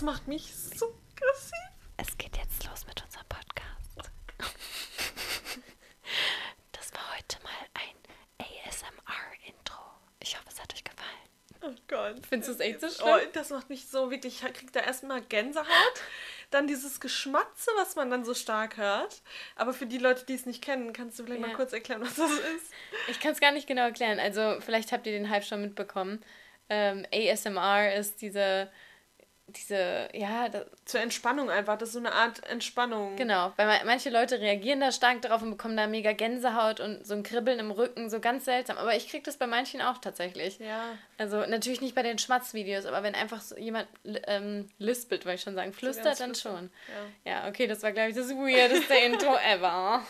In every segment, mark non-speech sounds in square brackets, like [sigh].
das macht mich so aggressiv. Es geht jetzt los mit unserem Podcast. [laughs] Das war heute mal ein ASMR-Intro. Ich hoffe, es hat euch gefallen. Oh Gott. Findest du es echt so Oh, schlimm? das macht mich so wirklich, ich krieg da erstmal Gänsehaut, dann dieses Geschmatze, was man dann so stark hört. Aber für die Leute, die es nicht kennen, kannst du vielleicht Ja. mal kurz erklären, was das ist? Ich kann es gar nicht genau erklären. Also, vielleicht habt ihr den Hype schon mitbekommen. Ähm, ASMR ist diese, diese, ja, das, Zur Entspannung einfach, das ist so eine Art Entspannung. genau. Weil ma- manche Leute reagieren da stark drauf und bekommen da mega Gänsehaut und so ein Kribbeln im Rücken, so ganz seltsam. Aber ich krieg das bei manchen auch tatsächlich. Ja. Also natürlich nicht bei den Schmatzvideos, aber wenn einfach so jemand ähm, lispelt, wollte ich schon sagen, flüstert, ganz dann flüstern. schon. Ja. Ja, okay, das war, glaube ich, das weirdeste [laughs] Intro ever.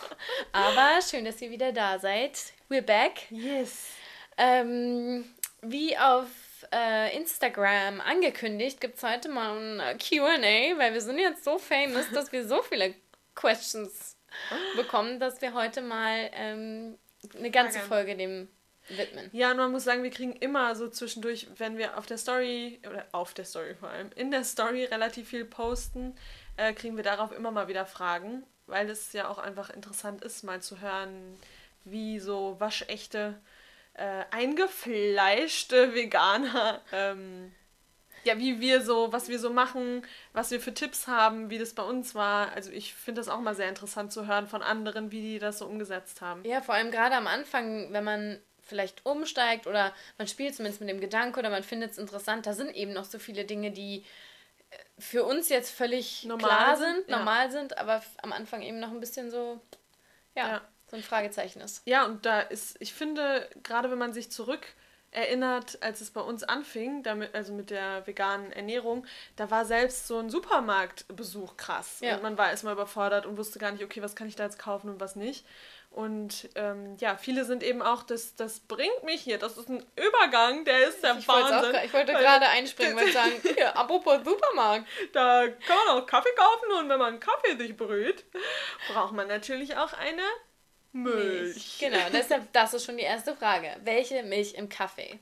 Aber schön, dass ihr wieder da seid. We're back. Yes. Ähm, wie auf äh, Instagram angekündigt, gibt es heute mal ein äh, QA, weil wir sind jetzt so famous, dass wir so viele Questions bekommen, dass wir heute mal ähm, eine ganze Fragen. Folge dem widmen. Ja, und man muss sagen, wir kriegen immer so zwischendurch, wenn wir auf der Story, oder auf der Story vor allem, in der Story relativ viel posten, äh, kriegen wir darauf immer mal wieder Fragen, weil es ja auch einfach interessant ist, mal zu hören, wie so waschechte, äh, eingefleischte Veganer, ähm, ja, wie wir so, was wir so machen, was wir für Tipps haben, wie das bei uns war. Also ich finde das auch mal sehr interessant zu hören von anderen, wie die das so umgesetzt haben. Ja, vor allem gerade am Anfang, wenn man vielleicht umsteigt oder man spielt zumindest mit dem Gedanke oder man findet es interessant, da sind eben noch so viele Dinge, die äh, für uns jetzt völlig Normal klar sind, sind, ja. normal sind, aber am Anfang eben noch ein bisschen so, ja, Ja. So ein Fragezeichen ist. Ja, und da ist, ich finde, gerade wenn man sich zurück erinnert, als es bei uns anfing, damit, also mit der veganen Ernährung, da war selbst so ein Supermarktbesuch krass. Ja. Und man war erstmal überfordert und wusste gar nicht, okay, was kann ich da jetzt kaufen und was nicht. Und ähm, ja, viele sind eben auch, das, das bringt mich hier, das ist ein Übergang, der ist der Ich auch, Wahnsinn. gra- ich wollte gerade einspringen [laughs] und sagen, hier, apropos Supermarkt. Da kann man auch Kaffee kaufen und wenn man Kaffee sich brüht, braucht man natürlich auch eine Milch. Genau, deshalb, das ist schon die erste Frage. Welche Milch im Kaffee?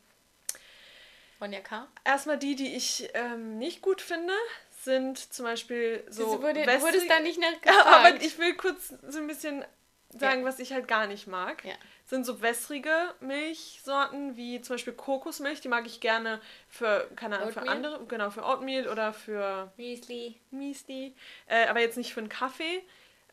Von K? Erstmal die, die ich ähm, nicht gut finde, sind zum Beispiel so. Wurde, du wässrig- wurdest da nicht nachgefragt. [laughs] aber ich will kurz so ein bisschen sagen, Ja. was ich halt gar nicht mag. Ja. Sind so wässrige Milchsorten wie zum Beispiel Kokosmilch, die mag ich gerne für, keine Ahnung, für andere, genau, für Oatmeal oder für Müsli. Müsli, äh, aber jetzt nicht für einen Kaffee.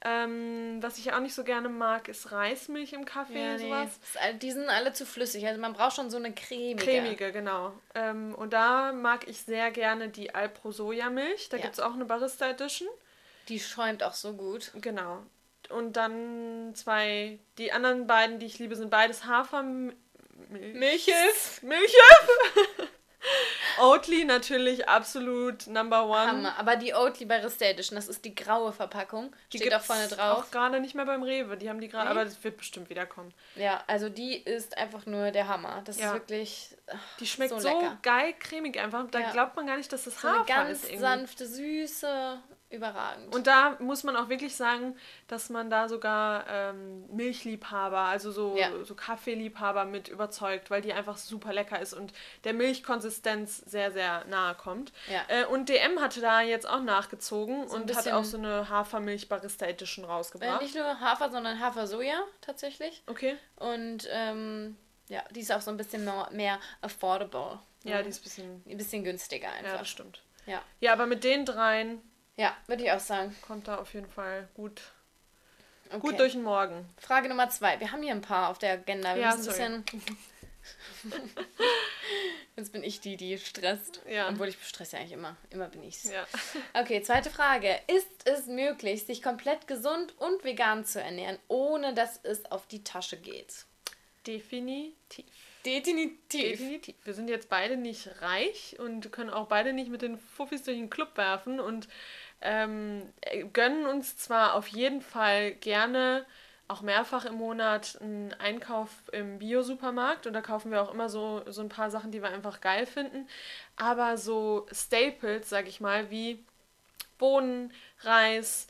Ähm, was ich auch nicht so gerne mag, ist Reismilch im Kaffee, Ja, nee. sowas. All- Die sind alle zu flüssig. Also man braucht schon so eine cremige. Cremige, genau. Ähm, und da mag ich sehr gerne die Alpro Sojamilch. Da Ja. gibt es auch eine Barista Edition. Die schäumt auch so gut. Genau. Und dann zwei, die anderen beiden, die ich liebe, sind beides Hafermilch. Milches. Milches! Oatly natürlich absolut Number One. Hammer. Aber die Oatly Barista Edition, das ist die graue Verpackung. Die Steht auch vorne drauf. Auch gerade nicht mehr beim Rewe. Die haben die gerade, aber das wird bestimmt wiederkommen. Ja, also die ist einfach nur der Hammer. Das Ja. ist wirklich ach, Die schmeckt so, lecker. geil cremig einfach. Da Ja. glaubt man gar nicht, dass das So eine Hafer ganz ist irgendwie. sanfte, süße, überragend. Und da muss man auch wirklich sagen, dass man da sogar ähm, Milchliebhaber, also so, Ja. so Kaffeeliebhaber mit überzeugt, weil die einfach super lecker ist und der Milchkonsistenz sehr, sehr nahe kommt. Ja. Äh, und DM hatte da jetzt auch nachgezogen So und hat auch so eine Hafermilch Barista Edition äh, rausgebracht. nicht nur Hafer, sondern Hafer-Soja tatsächlich. Okay. Und ähm, ja, die ist auch so ein bisschen mehr, mehr affordable. Ja, die ist ein bisschen. Ein bisschen günstiger Ja, einfach. das stimmt. Ja, Ja, aber mit den dreien ja würde ich auch sagen. kommt da auf jeden Fall gut, Okay. gut durch den Morgen. Frage Nummer zwei. Wir haben hier ein paar auf der Agenda. Wir Ja, müssen ein bisschen. [laughs] Jetzt bin ich die, die stresst. Ja. Obwohl ich stresse ja eigentlich immer. Immer bin ich's. Ja. Okay, zweite Frage. Ist es möglich, sich komplett gesund und vegan zu ernähren, ohne dass es auf die Tasche geht? Definitiv. Definitiv. Definitiv. Wir sind jetzt beide nicht reich und können auch beide nicht mit den Fuffis durch den Club werfen und ähm, äh, gönnen uns zwar auf jeden Fall gerne auch mehrfach im Monat einen Einkauf im Bio-Supermarkt und da kaufen wir auch immer so, so ein paar Sachen, die wir einfach geil finden, aber so Staples, sag ich mal, wie Bohnen, Reis,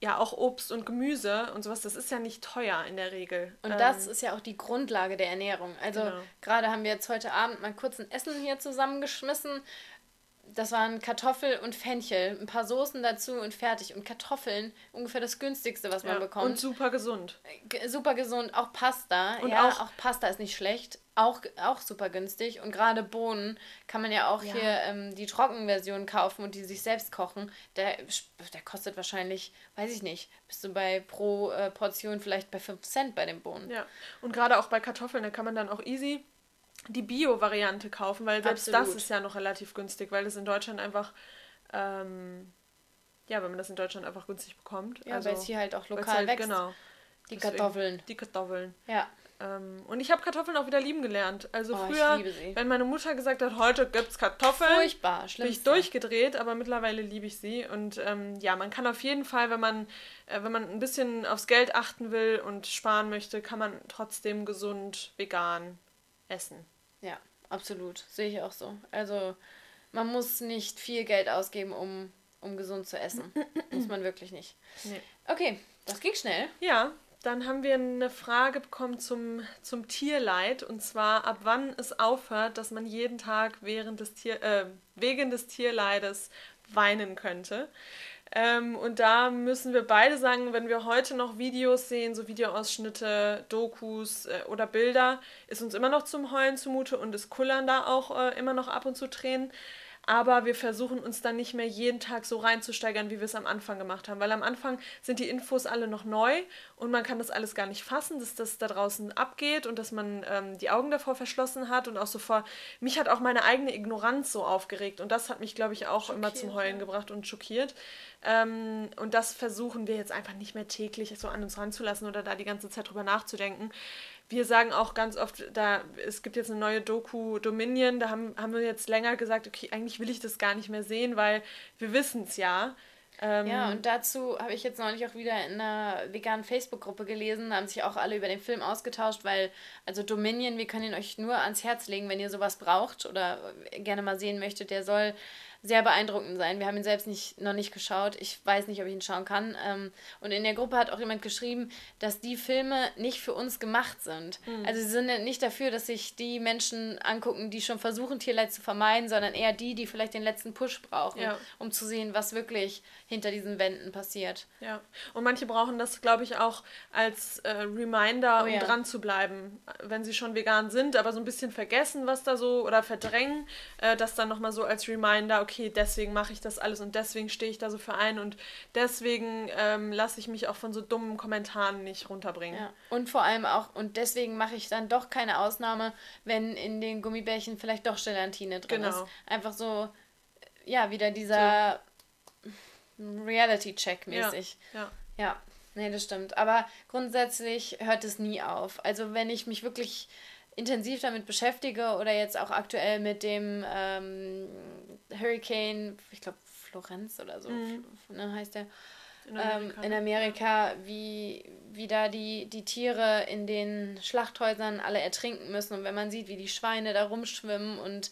ja auch Obst und Gemüse und sowas, das ist ja nicht teuer in der Regel. Und Ähm, das ist ja auch die Grundlage der Ernährung. Also Genau. gerade haben wir jetzt heute Abend mal kurz ein Essen hier zusammengeschmissen. Das waren Kartoffel und Fenchel, ein paar Soßen dazu und fertig. Und Kartoffeln, ungefähr das günstigste, was man Ja, bekommt. und super gesund. G- super gesund, auch Pasta. Und ja, auch- auch, Pasta ist nicht schlecht. Auch, auch super günstig. Und gerade Bohnen kann man ja auch Ja. hier ähm, die Trockenversion kaufen und die sich selbst kochen. Der, der kostet wahrscheinlich, weiß ich nicht, bist du bei pro äh, Portion vielleicht bei 5 Cent bei den Bohnen. Ja. Und gerade auch bei Kartoffeln, da kann man dann auch easy die Bio-Variante kaufen, weil selbst das Absolut. ist ja noch relativ günstig, weil das in Deutschland einfach, ähm, ja, wenn man das in Deutschland einfach günstig bekommt. Ja, also, weil es hier halt auch lokal halt, wächst. Genau. Die Deswegen Kartoffeln. Die Kartoffeln. Ja. Ähm, und ich habe Kartoffeln auch wieder lieben gelernt. Also Oh, früher, wenn meine Mutter gesagt hat, heute gibt's Kartoffeln, Furchtbar, bin ich durchgedreht, aber mittlerweile liebe ich sie. Und ähm, ja, man kann auf jeden Fall, wenn man, äh, wenn man ein bisschen aufs Geld achten will und sparen möchte, kann man trotzdem gesund vegan essen. Ja, absolut. Sehe ich auch so. Also man muss nicht viel Geld ausgeben, um, um gesund zu essen. muss man wirklich nicht. Nee. Okay, das ging schnell. Ja, dann haben wir eine Frage bekommen zum, zum Tierleid und zwar ab wann es aufhört, dass man jeden Tag während des Tier, äh, wegen des Tierleides weinen könnte. Ähm, und da müssen wir beide sagen, wenn wir heute noch Videos sehen, so Videoausschnitte, Dokus äh, oder Bilder, ist uns immer noch zum Heulen zumute und es kullern da auch äh, immer noch ab und zu Tränen. Aber wir versuchen uns dann nicht mehr jeden Tag so reinzusteigern, wie wir es am Anfang gemacht haben. Weil am Anfang sind die Infos alle noch neu und man kann das alles gar nicht fassen, dass das da draußen abgeht und dass man ähm, die Augen davor verschlossen hat und auch so vor. Mich hat auch meine eigene Ignoranz so aufgeregt und das hat mich, glaube ich, auch immer zum Schockiert, Heulen ja. gebracht und schockiert. Ähm, und das versuchen wir jetzt einfach nicht mehr täglich so an uns ranzulassen oder da die ganze Zeit drüber nachzudenken. Wir sagen auch ganz oft, da es gibt jetzt eine neue Doku Dominion, da haben, haben wir jetzt länger gesagt, okay, eigentlich will ich das gar nicht mehr sehen, weil wir wissen es ja. Ähm, Ja, und dazu habe ich jetzt neulich auch wieder in einer veganen Facebook-Gruppe gelesen, da haben sich auch alle über den Film ausgetauscht, weil, also Dominion, wir können ihn euch nur ans Herz legen, wenn ihr sowas braucht oder gerne mal sehen möchtet, der soll sehr beeindruckend sein. Wir haben ihn selbst nicht, noch nicht geschaut. Ich weiß nicht, ob ich ihn schauen kann. Ähm, und in der Gruppe hat auch jemand geschrieben, dass die Filme nicht für uns gemacht sind. Also sie sind nicht dafür, dass sich die Menschen angucken, die schon versuchen, Tierleid zu vermeiden, sondern eher die, die vielleicht den letzten Push brauchen, Ja. um zu sehen, was wirklich hinter diesen Wänden passiert. Ja, und manche brauchen das, glaube ich, auch als äh, Reminder, Oh um ja. dran zu bleiben. Wenn sie schon vegan sind, aber so ein bisschen vergessen, was da so, oder verdrängen, äh, das dann nochmal so als Reminder, okay, deswegen mache ich das alles und deswegen stehe ich da so für ein und deswegen ähm, lasse ich mich auch von so dummen Kommentaren nicht runterbringen. Ja. Und vor allem auch, und deswegen mache ich dann doch keine Ausnahme, wenn in den Gummibärchen vielleicht doch Gelatine drin Genau. ist. Einfach so, ja, wieder dieser Reality-Check mäßig. Ja. Ja, nee, das stimmt. Aber grundsätzlich hört es nie auf. Also wenn ich mich wirklich intensiv damit beschäftige oder jetzt auch aktuell mit dem ähm, Hurricane, ich glaube Florenz oder so, ne, heißt der, In ähm, Amerika. in Amerika, wie, wie da die, die Tiere in den Schlachthäusern alle ertrinken müssen. Und wenn man sieht, wie die Schweine da rumschwimmen und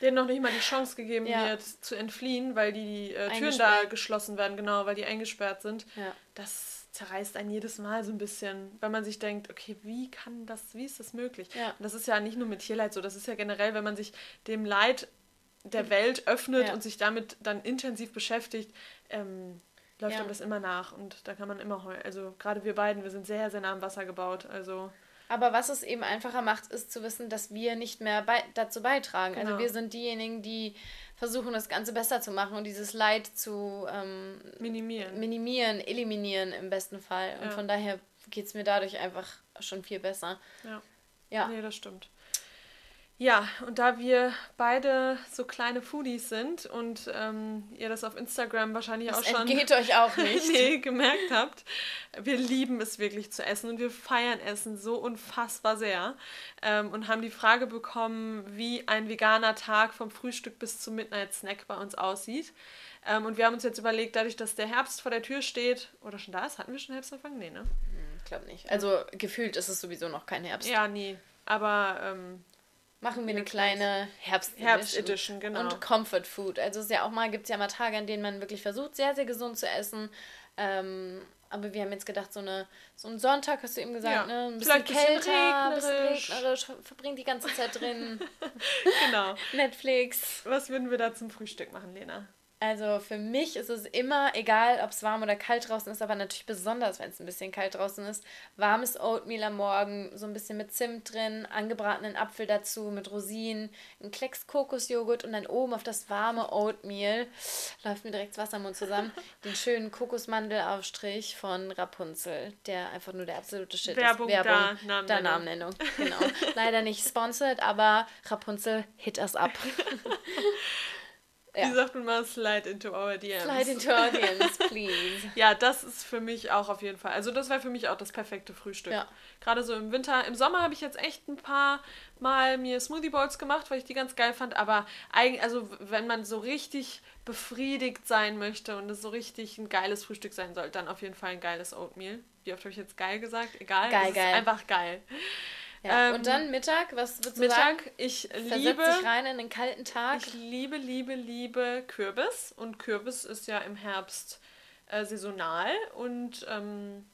denen noch nicht mal die Chance gegeben Ja. wird, zu entfliehen, weil die äh, Türen da geschlossen werden, genau, weil die eingesperrt sind. ja. Das zerreißt einen jedes Mal so ein bisschen, weil man sich denkt, okay, wie kann das, wie ist das möglich? Ja. Und das ist ja nicht nur mit Tierleid so, das ist ja generell, wenn man sich dem Leid der Welt öffnet Ja. und sich damit dann intensiv beschäftigt, ähm, läuft Ja. einem das immer nach und da kann man immer heulen. Also gerade wir beiden, wir sind sehr, sehr nah am Wasser gebaut, also Aber was es eben einfacher macht, ist zu wissen, dass wir nicht mehr bei, dazu beitragen. Also Genau. wir sind diejenigen, die versuchen, das Ganze besser zu machen und dieses Leid zu ähm, minimieren. minimieren, eliminieren im besten Fall. Und Ja. von daher geht es mir dadurch einfach schon viel besser. Ja. Ja. Nee, das stimmt. Ja, und da wir beide so kleine Foodies sind und ähm, ihr das auf Instagram wahrscheinlich Das auch schon entgeht euch auch [laughs] nicht. nee, gemerkt habt, wir lieben es wirklich zu essen und wir feiern Essen so unfassbar sehr ähm, und haben die Frage bekommen, wie ein veganer Tag vom Frühstück bis zum Midnight Snack bei uns aussieht. Ähm, und wir haben uns jetzt überlegt, dadurch, dass der Herbst vor der Tür steht, oder schon da ist, hatten wir schon Herbstanfang? Nee, ne? Ich glaube nicht. Also gefühlt ist es sowieso noch kein Herbst. Ja, nie. Aber ähm, Machen wir eine kleine Herbst-Edition. Herbst-Edition, genau. Und Comfort Food. Also es ist ja auch mal, gibt es ja mal Tage, an denen man wirklich versucht, sehr, sehr gesund zu essen. Ähm, Aber wir haben jetzt gedacht, so, eine, so ein Sonntag, hast du eben gesagt, Ja. ne? Ein bisschen Vielleicht kälter, ein bisschen regnerisch. regnerisch, verbringt die ganze Zeit drin. [laughs] Genau. Netflix. Was würden wir da zum Frühstück machen, Lena? Also für mich ist es immer egal, ob es warm oder kalt draußen ist, aber natürlich besonders, wenn es ein bisschen kalt draußen ist. Warmes Oatmeal am Morgen, so ein bisschen mit Zimt drin, angebratenen Apfel dazu mit Rosinen, ein Klecks Kokosjoghurt und dann oben auf das warme Oatmeal läuft mir direkt das Wasser im Mund zusammen. [laughs] Den schönen Kokosmandelaufstrich von Rapunzel, der einfach nur der absolute Shit Werbung ist. da, da Namennennung. Namennennung. Genau. Leider nicht sponsored, aber Rapunzel, hit us up. [laughs] [laughs] Ja. Wie sagt man mal, slide into our DMs. Slide into audience, please. [laughs] Ja, das ist für mich auch auf jeden Fall. Also das wäre für mich auch das perfekte Frühstück. Ja. Gerade so im Winter. Im Sommer habe ich jetzt echt ein paar Mal mir Smoothie Bowls gemacht, weil ich die ganz geil fand. Aber eigentlich, also wenn man so richtig befriedigt sein möchte und es so richtig ein geiles Frühstück sein soll, dann auf jeden Fall ein geiles Oatmeal. Wie oft habe ich jetzt geil gesagt? Egal. Geil, ist geil. einfach geil. Ja. Ähm, und dann Mittag, was würdest du sagen? Mittag, ich liebe, sich rein in den kalten Tag. ich liebe, liebe, liebe Kürbis. Und Kürbis ist ja im Herbst äh, saisonal und ähm,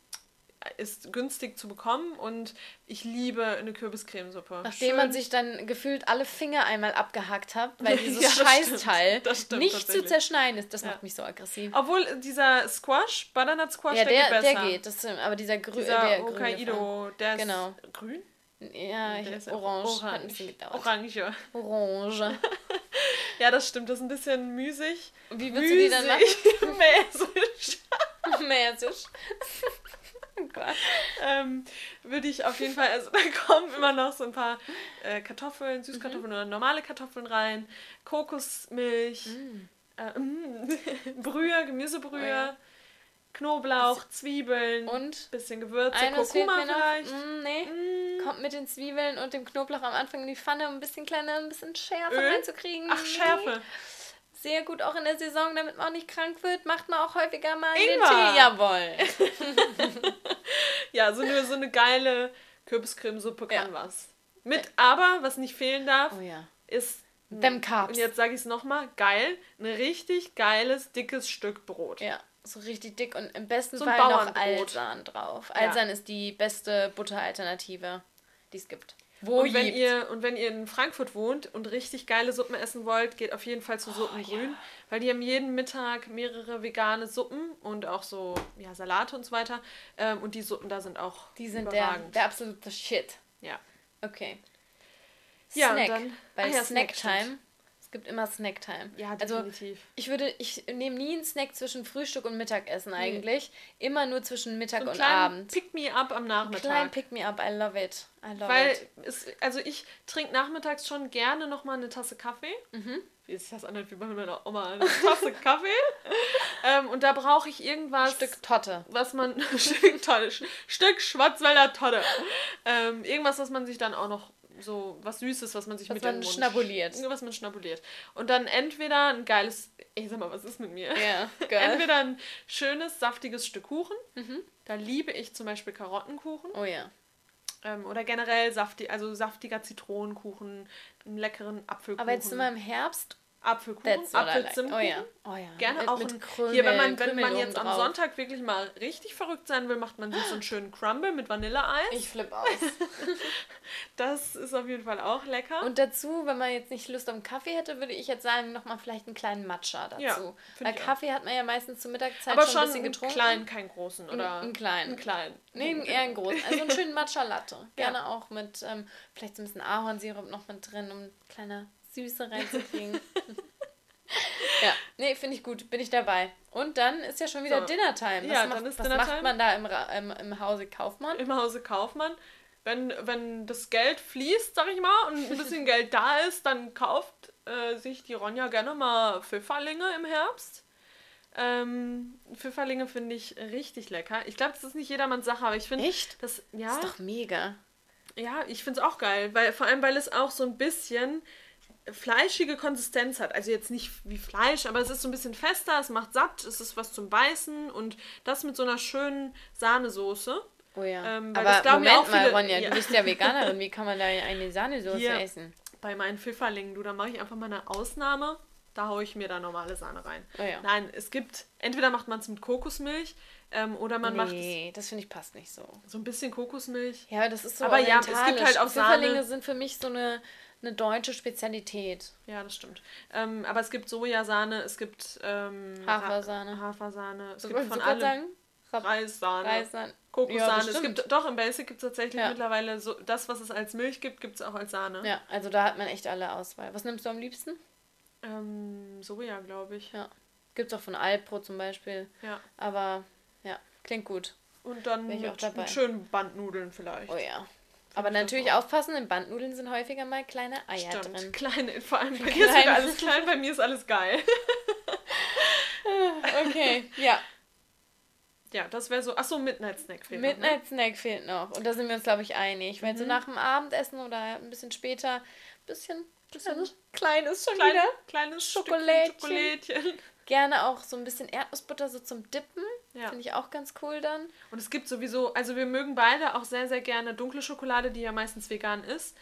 ist günstig zu bekommen. Und ich liebe eine Kürbiscremesuppe. Nachdem Schön- man sich dann gefühlt alle Finger einmal abgehackt hat, weil [laughs] dieses Ja, Scheißteil stimmt. Stimmt nicht zu zerschneiden ist, das Ja. macht mich so aggressiv. Obwohl dieser Squash, Butternut Squash, ja, der, der, geht besser. der geht. Das, aber dieser, grü Dieser der grüne Hokkaido, der ist Genau. grün? Ja, ich, auch orange. Hat ein Orange. bisschen gedauert. Orange. Orange. [laughs] Ja, das stimmt. Das ist ein bisschen müßig. Wie würdest du die dann machen? [laughs] Mäßig. [laughs] Mäßig. oh Gott. ähm, würde ich auf jeden Fall, also da kommen immer noch so ein paar äh, Kartoffeln, Süßkartoffeln Mhm. oder normale Kartoffeln rein, Kokosmilch, Mm. äh, Brühe, Gemüsebrühe, Oh ja. Knoblauch, Zwiebeln, Und bisschen Gewürze, eines Kurkuma vielleicht. Mm, nee. Mm. Kommt mit den Zwiebeln und dem Knoblauch am Anfang in die Pfanne, um ein bisschen kleiner, ein bisschen Schärfe Öl? reinzukriegen. Ach, Schärfe. Sehr gut auch in der Saison, damit man auch nicht krank wird, macht man auch häufiger mal in den Ingwer. Tee. Jawohl. [laughs] [laughs] Ja, so eine, so eine geile Kürbiscremesuppe kann Ja. was. Mit, aber, was nicht fehlen darf, Oh ja. ist, Them Carbs. und jetzt sage ich es nochmal, geil, ein richtig geiles, dickes Stück Brot. Ja, so richtig dick und im besten So Fall noch. Alsan drauf. Ja. Alsan ist die beste Butteralternative, die es gibt. Wo Und wenn, gibt. ihr, und wenn ihr in Frankfurt wohnt und richtig geile Suppen essen wollt, geht auf jeden Fall zu Oh, Suppengrün, weil die haben jeden Mittag mehrere vegane Suppen und auch so ja, Salate und so weiter. Ähm, und die Suppen da sind auch Die sind der, der absolute Shit. ja. Okay. Ja, und Snack. dann- Weil ach ja, Snack, Snacktime. Es gibt immer Snacktime. ja, also definitiv. ich würde, ich nehme nie einen Snack zwischen Frühstück und Mittagessen eigentlich. Immer nur zwischen Mittag so und Abend. Pick-me-up am Klein Nachmittag. Pick me up, I love it. I love Weil, it. es, also ich trinke nachmittags schon gerne nochmal eine Tasse Kaffee. Mhm. Wie sich das anhört wie bei meiner Oma, eine Tasse [laughs] Kaffee. ähm, und da brauche ich irgendwas, Stück Totte. was man, [laughs] Stück, Tonne, Stück Schwarzwälder Tonne. Ähm, irgendwas, was man sich dann auch noch so, was Süßes, was man sich Was mit man Mund schnabuliert. Was man schnabuliert. Und dann entweder ein geiles, ich sag mal, was ist mit mir? Ja, [laughs] geil. Entweder ein schönes, saftiges Stück Kuchen. Mhm. Da liebe ich zum Beispiel Karottenkuchen. Oh ja. Ähm, oder generell saftig, also saftiger Zitronenkuchen, einen leckeren Apfelkuchen. Aber jetzt sind wir im Herbst. Apfelkuchen. Apfelzimtkuchen. Oh ja. Oh ja. Gerne mit, auch mit ein, Krümel, hier, wenn man, wenn man jetzt am. Sonntag wirklich mal richtig verrückt sein will, macht man sich so einen schönen Crumble mit Vanilleeis. Ich flipp aus. [laughs] Das ist auf jeden Fall auch lecker. Und dazu, wenn man jetzt nicht Lust auf einen Kaffee hätte, würde ich jetzt sagen, nochmal vielleicht einen kleinen Matcha dazu. Ja, Weil ich auch. Kaffee hat man ja meistens zur Mittagszeit aber schon schon ein bisschen einen getrunken. kleinen, keinen großen, oder? einen kleinen. Einen kleinen. Nee, eher einen großen. Also einen schönen Matcha-Latte. [laughs] Gerne auch mit ähm, vielleicht so ein bisschen Ahornsirup noch mit drin, um kleine Süße reinzukriegen. [laughs] ja, nee, finde ich gut. Bin ich dabei. Und dann ist ja schon wieder So. Dinnertime. Was, Ja, macht, dann ist was Dinnertime. macht man da im, im, im Hause Kaufmann? Im Hause Kaufmann. Wenn, wenn das Geld fließt, sag ich mal, und ein bisschen [laughs] Geld da ist, dann kauft äh, sich die Ronja gerne mal Pfifferlinge im Herbst. Ähm, Pfifferlinge finde ich richtig lecker. Ich glaube, das ist nicht jedermanns Sache, aber ich finde, Echt? das, ja, Das ist doch mega. ja, ich finde es auch geil, weil vor allem, weil es auch so ein bisschen fleischige Konsistenz hat. Also jetzt nicht wie Fleisch, aber es ist so ein bisschen fester, es macht satt, es ist was zum Beißen und das mit so einer schönen Sahnesoße. Oh ja. Ähm, Aber das Moment ja auch mal, viele- Ronja, ja. du bist ja Veganerin. [laughs] Wie kann man da eine Sahnesoße Hier. essen? Bei meinen Pfifferlingen, du, da mache ich einfach mal eine Ausnahme. Da haue ich mir da normale Sahne rein. Oh ja. Nein, es gibt, entweder macht man es mit Kokosmilch ähm, oder man macht es nee, das finde ich passt nicht so. so ein bisschen Kokosmilch. Ja, das ist so Aber ja, es gibt halt auch Pfifferlinge Sahne. sind für mich so eine, eine deutsche Spezialität. Ja, das stimmt. Ähm, aber es gibt Sojasahne, es gibt ähm, Hafersahne. Hafersahne, es gibt von allem. sagen? Reissahne, Reissahne. Ja, Kokossahne. das es gibt doch im Basic gibt es tatsächlich Ja. mittlerweile so das, was es als Milch gibt, gibt es auch als Sahne. Ja, also da hat man echt alle Auswahl. Was nimmst du am liebsten? Ähm, Soja, glaube ich. Ja. Gibt's auch von Alpro zum Beispiel. Ja. Aber ja, klingt gut. Und dann mit, mit schönen Bandnudeln vielleicht. Oh ja. Aber natürlich auch. aufpassen, in Bandnudeln sind häufiger mal kleine Eier Stimmt. drin. Kleine, vor allem bei dir ist alles klein, bei mir ist alles geil. Okay, ja. Ja, das wäre so. Achso, Midnight Snack fehlt noch, ne? Midnight Snack fehlt noch. Und da sind wir uns, glaube ich, einig. Weil Mhm. so nach dem Abendessen oder ein bisschen später, bisschen, bisschen kleines schon Klein, wieder. kleines. Schokolädchen. Schokolädchen. Gerne auch so ein bisschen Erdnussbutter so zum Dippen. Ja. Finde ich auch ganz cool dann. Und es gibt sowieso, also wir mögen beide auch sehr, sehr gerne dunkle Schokolade, die ja meistens vegan ist.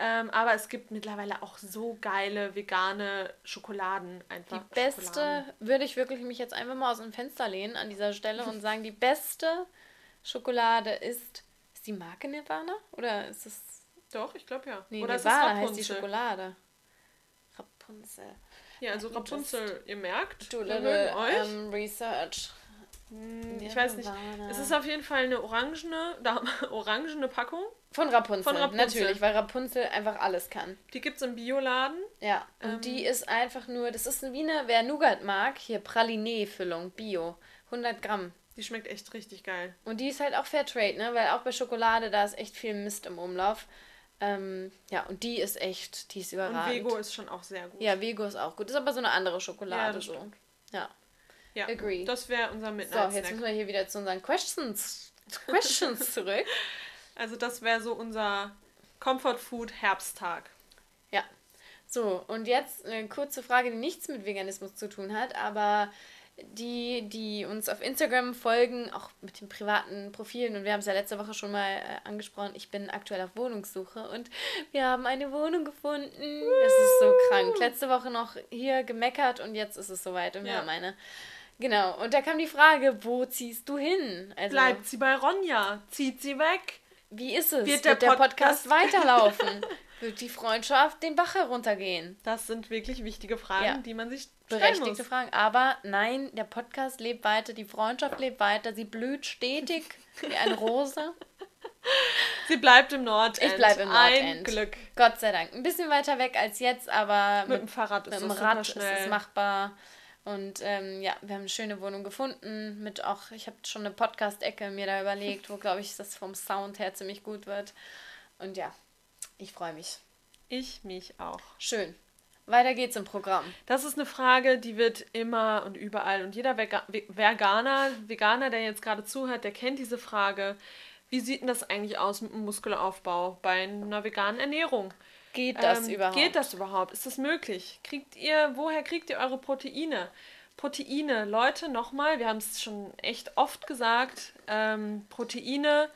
Ähm, aber es gibt mittlerweile auch so geile vegane Schokoladen einfach. Die beste, würde ich wirklich mich jetzt einfach mal aus dem Fenster lehnen an dieser Stelle und [laughs] sagen, die beste Schokolade ist. Ist die Marke Nirvana? Oder ist es. Doch, ich glaube ja. Nee, Oder ist Nirvana heißt die Rapunzel? Schokolade. Rapunzel. Ja, also Rapunzel, ihr merkt, Du wir little mögen euch. ähm, Research. Hm, ich weiß nicht. Es ist auf jeden Fall eine orangene, da, [laughs] orangene Packung. Von Rapunzel. Von Rapunzel. Natürlich, weil Rapunzel einfach alles kann. Die gibt es im Bioladen. Ja, und Ähm. die ist einfach nur, das ist wie eine, wer Nougat mag, hier Pralinee-Füllung, Bio, 100 Gramm. Die schmeckt echt richtig geil. Und die ist halt auch Fairtrade, ne? Weil auch bei Schokolade, da ist echt viel Mist im Umlauf. Ähm, ja, und die ist echt, die ist Und überragend. Vego ist schon auch sehr gut. Ja, Vego ist auch gut. Ist aber so eine andere Schokolade. Ja, so. stimmt. Ja. Ja, Agree. das wäre unser So, Midnight jetzt müssen Snack. wir hier wieder zu unseren Questions, Questions [laughs] zurück. Also das wäre so unser Comfort Food Herbsttag. Ja. So, und jetzt eine kurze Frage, die nichts mit Veganismus zu tun hat, aber die, die uns auf Instagram folgen, auch mit den privaten Profilen, und wir haben es ja letzte Woche schon mal äh, angesprochen, ich bin aktuell auf Wohnungssuche und wir haben eine Wohnung gefunden. Es ist so krank. Letzte Woche noch hier gemeckert und jetzt ist es soweit und wir Ja. haben eine. Genau, und da kam die Frage, wo ziehst du hin? Also, Bleibt sie bei Ronja? Zieht sie weg? wie ist es? Wird Wird der der, Podcast, Podcast- [laughs] weiterlaufen? Wird die Freundschaft den Bach heruntergehen? Das sind wirklich wichtige Fragen, Ja. die man sich stellen Berechtigte muss. Fragen. Aber nein, der Podcast lebt weiter, die Freundschaft lebt weiter, sie blüht stetig wie eine Rose. [laughs] Sie bleibt im Nordend. Ich bleib im Ein Nordend. Glück. Gott sei Dank. Ein bisschen weiter weg als jetzt, aber Mit dem Fahrrad ist mit dem das Rad ist es machbar. Und ähm, ja, wir haben eine schöne Wohnung gefunden. Mit auch, ich habe schon eine Podcast-Ecke mir da überlegt, wo, glaube ich, das vom Sound her ziemlich gut wird. Und ja, ich freue mich. Ich mich auch. Schön. Weiter geht's im Programm. Das ist eine Frage, die wird immer und überall und jeder Vega Ve- Veganer, Veganer, der jetzt gerade zuhört, der kennt diese Frage. Wie sieht denn das eigentlich aus mit dem Muskelaufbau bei einer veganen Ernährung? Geht das Ähm, überhaupt? Geht das überhaupt? Ist das möglich? Kriegt ihr, woher kriegt ihr eure Proteine? Proteine, Leute, nochmal, wir haben es schon echt oft gesagt, ähm, Proteine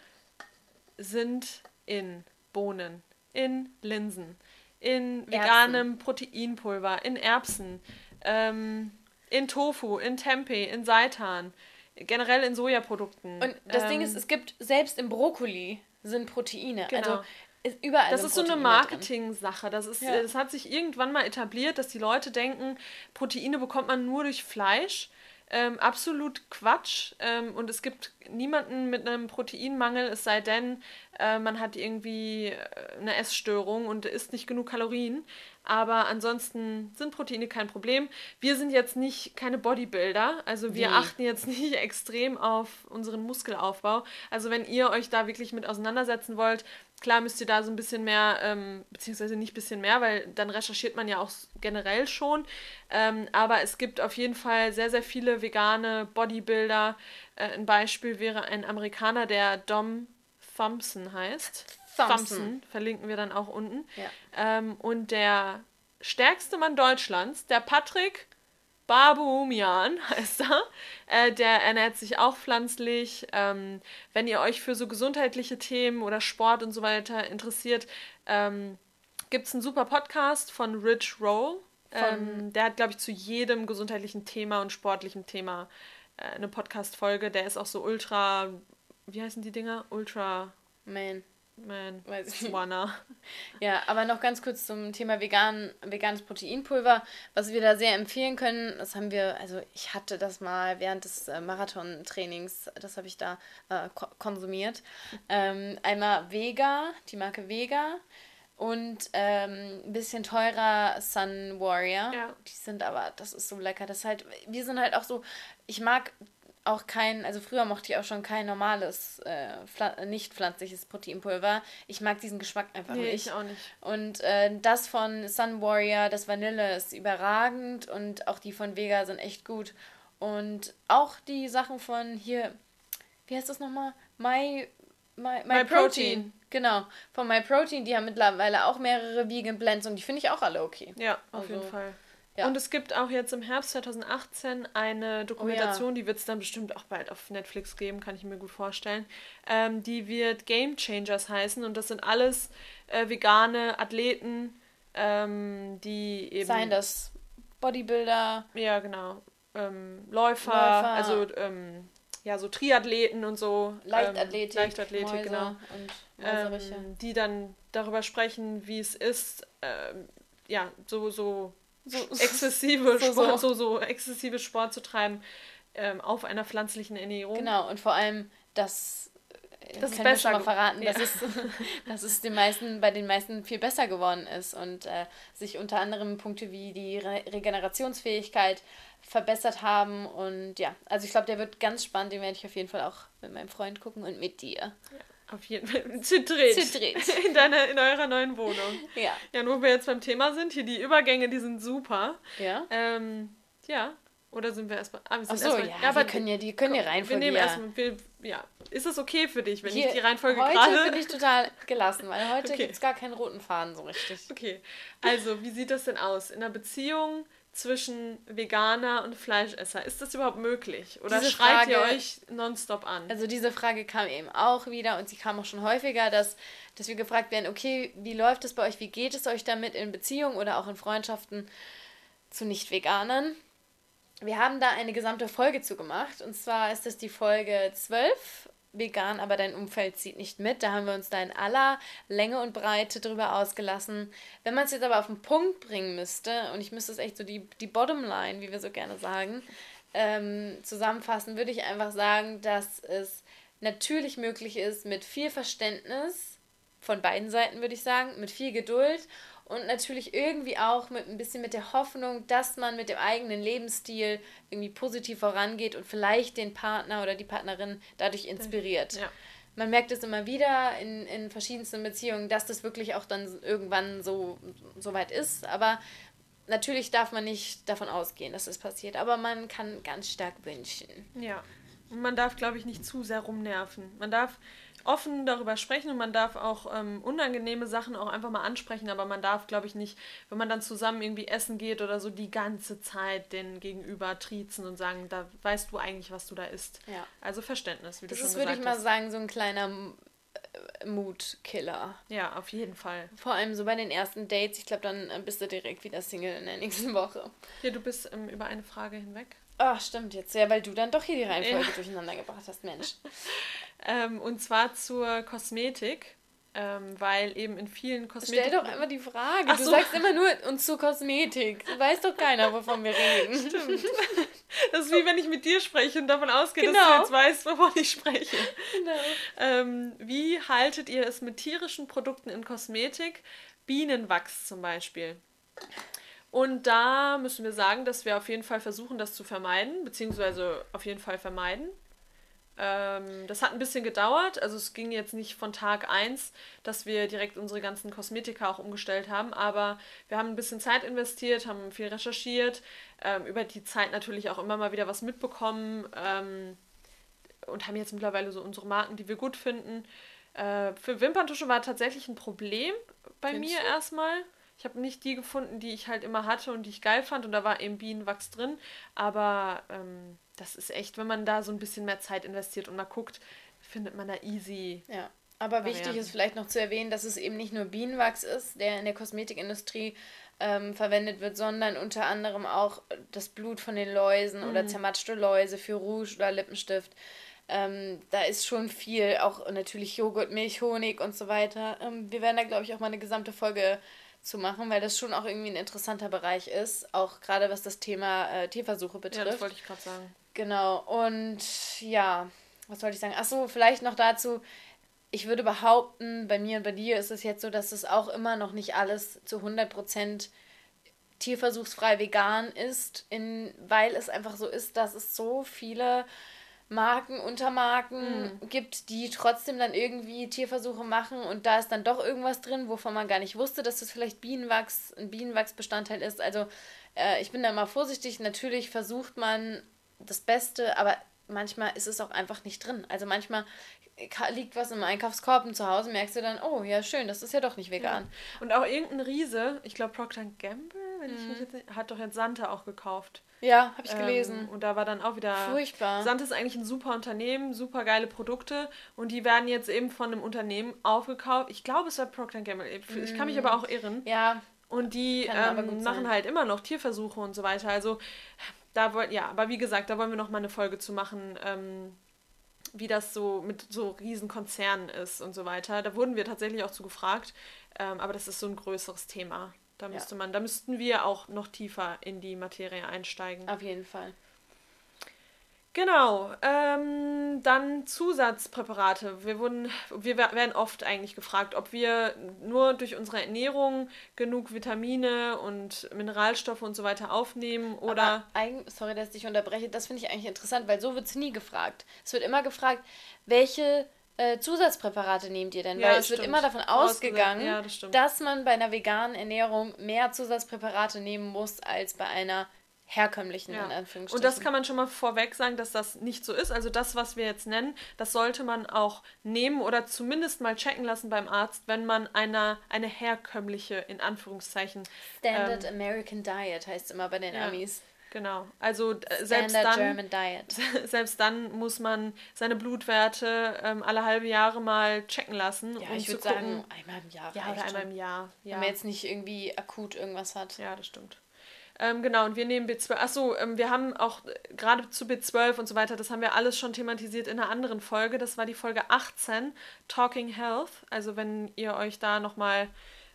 sind in Bohnen, in Linsen, in veganem Proteinpulver, in Erbsen, ähm, in Tofu, in Tempeh, in Seitan, generell in Sojaprodukten. Und das Ding Ähm, ist, es gibt selbst im Brokkoli sind Proteine. Genau. Also ist überall Das ist so eine. Marketing-Sache. Das, ist, Ja. das hat sich irgendwann mal etabliert, dass die Leute denken, Proteine bekommt man nur durch Fleisch. Ähm, absolut Quatsch. Ähm, und es gibt niemanden mit einem Proteinmangel, es sei denn, äh, man hat irgendwie äh, eine Essstörung und isst nicht genug Kalorien. Aber ansonsten sind Proteine kein Problem. Wir sind jetzt nicht keine Bodybuilder, also wir Nee. achten jetzt [laughs] nicht extrem auf unseren Muskelaufbau. Also wenn ihr euch da wirklich mit auseinandersetzen wollt, klar müsst ihr da so ein bisschen mehr, ähm, beziehungsweise nicht ein bisschen mehr, weil dann recherchiert man ja auch generell schon. Ähm, aber es gibt auf jeden Fall sehr, sehr viele vegane Bodybuilder. Äh, ein Beispiel wäre ein Amerikaner, der Dom Thompson heißt. Thompson. verlinken wir dann auch unten. Ja. Ähm, und der stärkste Mann Deutschlands, der Patrick Babumian [laughs] heißt er. Äh, der ernährt sich auch pflanzlich. Ähm, wenn ihr euch für so gesundheitliche Themen oder Sport und so weiter interessiert, ähm, gibt es einen super Podcast von Rich Roll. Ähm, der hat, glaube ich, zu jedem gesundheitlichen Thema und sportlichen Thema äh, eine Podcast-Folge. Der ist auch so ultra, wie heißen die Dinger? Ultra. Man. Man. Weiß ich nicht. Wanna. Ja, aber noch ganz kurz zum Thema vegan, veganes Proteinpulver. Was wir da sehr empfehlen können, das haben wir, also ich hatte das mal während des äh, Marathon-Trainings, das habe ich da äh, ko konsumiert. Ähm, einmal Vega, die Marke Vega und ähm, ein bisschen teurer Sun Warrior. Ja. Die sind aber, das ist so lecker. Das halt, wir sind halt auch so, ich mag auch kein, also früher mochte ich auch schon kein normales, äh, nicht pflanzliches Proteinpulver. Ich mag diesen Geschmack einfach nee, nicht. Ich auch nicht. Und äh, das von Sun Warrior, das Vanille ist überragend und auch die von Vega sind echt gut. Und auch die Sachen von hier, wie heißt das nochmal? My, My, My, My Protein. Protein. Genau, von My Protein, die haben mittlerweile auch mehrere Vegan Blends und die finde ich auch alle okay. Ja, auf also, jeden Fall. Ja. Und es gibt auch jetzt im Herbst 2018 eine Dokumentation, oh, ja. die wird es dann bestimmt auch bald auf Netflix geben, kann ich mir gut vorstellen. Ähm, die wird Game Changers heißen und das sind alles äh, vegane Athleten, ähm, die eben. Seien das Bodybuilder. Ja, genau. Ähm, Läufer, Läufer, also ähm, ja, so Triathleten und so. Leichtathletik. Ähm, Leichtathletik, Mäuse genau. Ähm, die dann darüber sprechen, wie es ist, ja, so, so, so exzessive so, Sport, so, so exzessive Sport zu treiben ähm, auf einer pflanzlichen Ernährung. Genau, und vor allem, dass äh, das ist besser schon mal verraten, ja. dass, es, [laughs] dass es den meisten, bei den meisten viel besser geworden ist und äh, sich unter anderem Punkte wie die Re Regenerationsfähigkeit verbessert haben. Und ja, also ich glaube, der wird ganz spannend. Den werde ich auf jeden Fall auch mit meinem Freund gucken und mit dir. Ja. Auf jeden Fall. [laughs] Zu dritt. [laughs] In, deiner, in eurer neuen Wohnung. Ja. Ja, nur wo wir jetzt beim Thema sind, hier die Übergänge, die sind super. Ja. Ähm, ja. Oder sind wir erstmal. Ah, wir sind Ach so, erstmal, ja, ja, aber können ja die können ja Reihenfolge. Wir nehmen ja. erstmal. Wir, ja. Ist es okay für dich, wenn hier, ich die Reihenfolge heute gerade. Heute bin ich total gelassen, weil heute [laughs] okay. gibt es gar keinen roten Faden so richtig. Okay. Also, wie sieht das denn aus? In einer Beziehung zwischen Veganer und Fleischesser. Ist das überhaupt möglich? Oder diese schreit Frage, ihr euch nonstop an? Also diese Frage kam eben auch wieder und sie kam auch schon häufiger, dass, dass wir gefragt werden, okay, wie läuft es bei euch, wie geht es euch damit in Beziehungen oder auch in Freundschaften zu Nicht-Veganern? Wir haben da eine gesamte Folge zu gemacht und zwar ist das die Folge 12 vegan, aber dein Umfeld zieht nicht mit. Da haben wir uns da in aller Länge und Breite drüber ausgelassen. Wenn man es jetzt aber auf den Punkt bringen müsste, und ich müsste es echt so die, die Bottomline, wie wir so gerne sagen, ähm, zusammenfassen, würde ich einfach sagen, dass es natürlich möglich ist, mit viel Verständnis von beiden Seiten, würde ich sagen, mit viel Geduld und natürlich irgendwie auch mit ein bisschen mit der Hoffnung, dass man mit dem eigenen Lebensstil irgendwie positiv vorangeht und vielleicht den Partner oder die Partnerin dadurch inspiriert. Ja. Man merkt es immer wieder in, in verschiedensten Beziehungen, dass das wirklich auch dann irgendwann so, so weit ist. Aber natürlich darf man nicht davon ausgehen, dass es das passiert. Aber man kann ganz stark wünschen. Ja. Und man darf, glaube ich, nicht zu sehr rumnerven. Man darf offen darüber sprechen und man darf auch ähm, unangenehme Sachen auch einfach mal ansprechen, aber man darf, glaube ich, nicht, wenn man dann zusammen irgendwie essen geht oder so, die ganze Zeit den Gegenüber triezen und sagen, da weißt du eigentlich, was du da isst. Ja. Also Verständnis, wie das du schon gesagt hast. Das ist, würde ich mal sagen, so ein kleiner äh, Mutkiller. Ja, auf jeden Fall. Vor allem so bei den ersten Dates. Ich glaube, dann äh, bist du direkt wieder Single in der nächsten Woche. Ja, du bist ähm, über eine Frage hinweg. Ach, stimmt jetzt. Ja, weil du dann doch hier die Reihenfolge ja. durcheinander gebracht hast, Mensch. [laughs] ähm, und zwar zur Kosmetik. Ähm, weil eben in vielen Kosmetik. Stell doch immer die Frage. Ach du so. sagst immer nur und zur Kosmetik. Du weiß doch keiner, wovon wir reden. Stimmt. [laughs] Das ist wie wenn ich mit dir spreche und davon ausgehe, genau. dass du jetzt weißt, wovon ich spreche. Genau. Ähm, wie haltet ihr es mit tierischen Produkten in Kosmetik? Bienenwachs zum Beispiel. Und da müssen wir sagen, dass wir auf jeden Fall versuchen, das zu vermeiden, beziehungsweise auf jeden Fall vermeiden. Ähm, das hat ein bisschen gedauert, also es ging jetzt nicht von Tag 1, dass wir direkt unsere ganzen Kosmetika auch umgestellt haben, aber wir haben ein bisschen Zeit investiert, haben viel recherchiert, ähm, über die Zeit natürlich auch immer mal wieder was mitbekommen ähm, und haben jetzt mittlerweile so unsere Marken, die wir gut finden. Äh, für Wimperntusche war tatsächlich ein Problem bei Findest mir du? erstmal. Ich habe nicht die gefunden, die ich halt immer hatte und die ich geil fand. Und da war eben Bienenwachs drin. Aber ähm, das ist echt, wenn man da so ein bisschen mehr Zeit investiert und mal guckt, findet man da easy. Ja. Aber Varianten. wichtig ist vielleicht noch zu erwähnen, dass es eben nicht nur Bienenwachs ist, der in der Kosmetikindustrie ähm, verwendet wird, sondern unter anderem auch das Blut von den Läusen mhm. oder zermatschte Läuse für Rouge oder Lippenstift. Ähm, da ist schon viel, auch natürlich Joghurt, Milch, Honig und so weiter. Ähm, wir werden da, glaube ich, auch mal eine gesamte Folge zu machen, weil das schon auch irgendwie ein interessanter Bereich ist, auch gerade was das Thema äh, Tierversuche betrifft. Ja, das wollte ich gerade sagen. Genau, und ja, was wollte ich sagen? Achso, vielleicht noch dazu, ich würde behaupten, bei mir und bei dir ist es jetzt so, dass es auch immer noch nicht alles zu 100% tierversuchsfrei vegan ist, in, weil es einfach so ist, dass es so viele Marken, Untermarken mhm. gibt, die trotzdem dann irgendwie Tierversuche machen und da ist dann doch irgendwas drin, wovon man gar nicht wusste, dass das vielleicht Bienenwachs, ein Bienenwachsbestandteil ist. Also äh, ich bin da mal vorsichtig. Natürlich versucht man das Beste, aber manchmal ist es auch einfach nicht drin. Also manchmal liegt was im Einkaufskorb und zu Hause merkst du dann, oh ja, schön, das ist ja doch nicht vegan. Ja. Und auch irgendein Riese, ich glaube Procter Gamble, wenn mhm. ich mich jetzt nicht, hat doch jetzt Sante auch gekauft. Ja, habe ich gelesen. Ähm, und da war dann auch wieder. Furchtbar. Sante ist eigentlich ein super Unternehmen, super geile Produkte und die werden jetzt eben von einem Unternehmen aufgekauft. Ich glaube, es war Procter Gamble. Ich kann mich aber auch irren. Ja. Und die ähm, machen halt immer noch Tierversuche und so weiter. Also da wollen, ja, aber wie gesagt, da wollen wir noch mal eine Folge zu machen. Ähm, wie das so mit so Riesenkonzernen ist und so weiter. Da wurden wir tatsächlich auch zu gefragt, ähm, aber das ist so ein größeres Thema. Da müsste ja. man, da müssten wir auch noch tiefer in die Materie einsteigen. Auf jeden Fall. Genau, ähm, dann Zusatzpräparate. Wir wurden, wir werden oft eigentlich gefragt, ob wir nur durch unsere Ernährung genug Vitamine und Mineralstoffe und so weiter aufnehmen oder. Aber, sorry, dass ich dich unterbreche. Das finde ich eigentlich interessant, weil so wird es nie gefragt. Es wird immer gefragt, welche äh, Zusatzpräparate nehmt ihr denn? Ja, Weil es stimmt. wird immer davon ausgegangen, ja, das dass man bei einer veganen Ernährung mehr Zusatzpräparate nehmen muss als bei einer herkömmlichen, ja. in Anführungsstrichen. Und das kann man schon mal vorweg sagen, dass das nicht so ist. Also das, was wir jetzt nennen, das sollte man auch nehmen oder zumindest mal checken lassen beim Arzt, wenn man eine, eine herkömmliche, in Anführungszeichen. Standard ähm, American Diet heißt es immer bei den ja. Amis. Genau, also äh, selbst dann, [laughs] selbst dann muss man seine Blutwerte ähm, alle halbe Jahre mal checken lassen. Ja, um ich würde sagen, einmal im Jahr. Ja, oder einmal im Jahr. Ja. Wenn man jetzt nicht irgendwie akut irgendwas hat. Ja, das stimmt. Ähm, genau, und wir nehmen B12. Achso, ähm, wir haben auch äh, gerade zu B12 und so weiter, das haben wir alles schon thematisiert in einer anderen Folge. Das war die Folge 18, Talking Health. Also wenn ihr euch da nochmal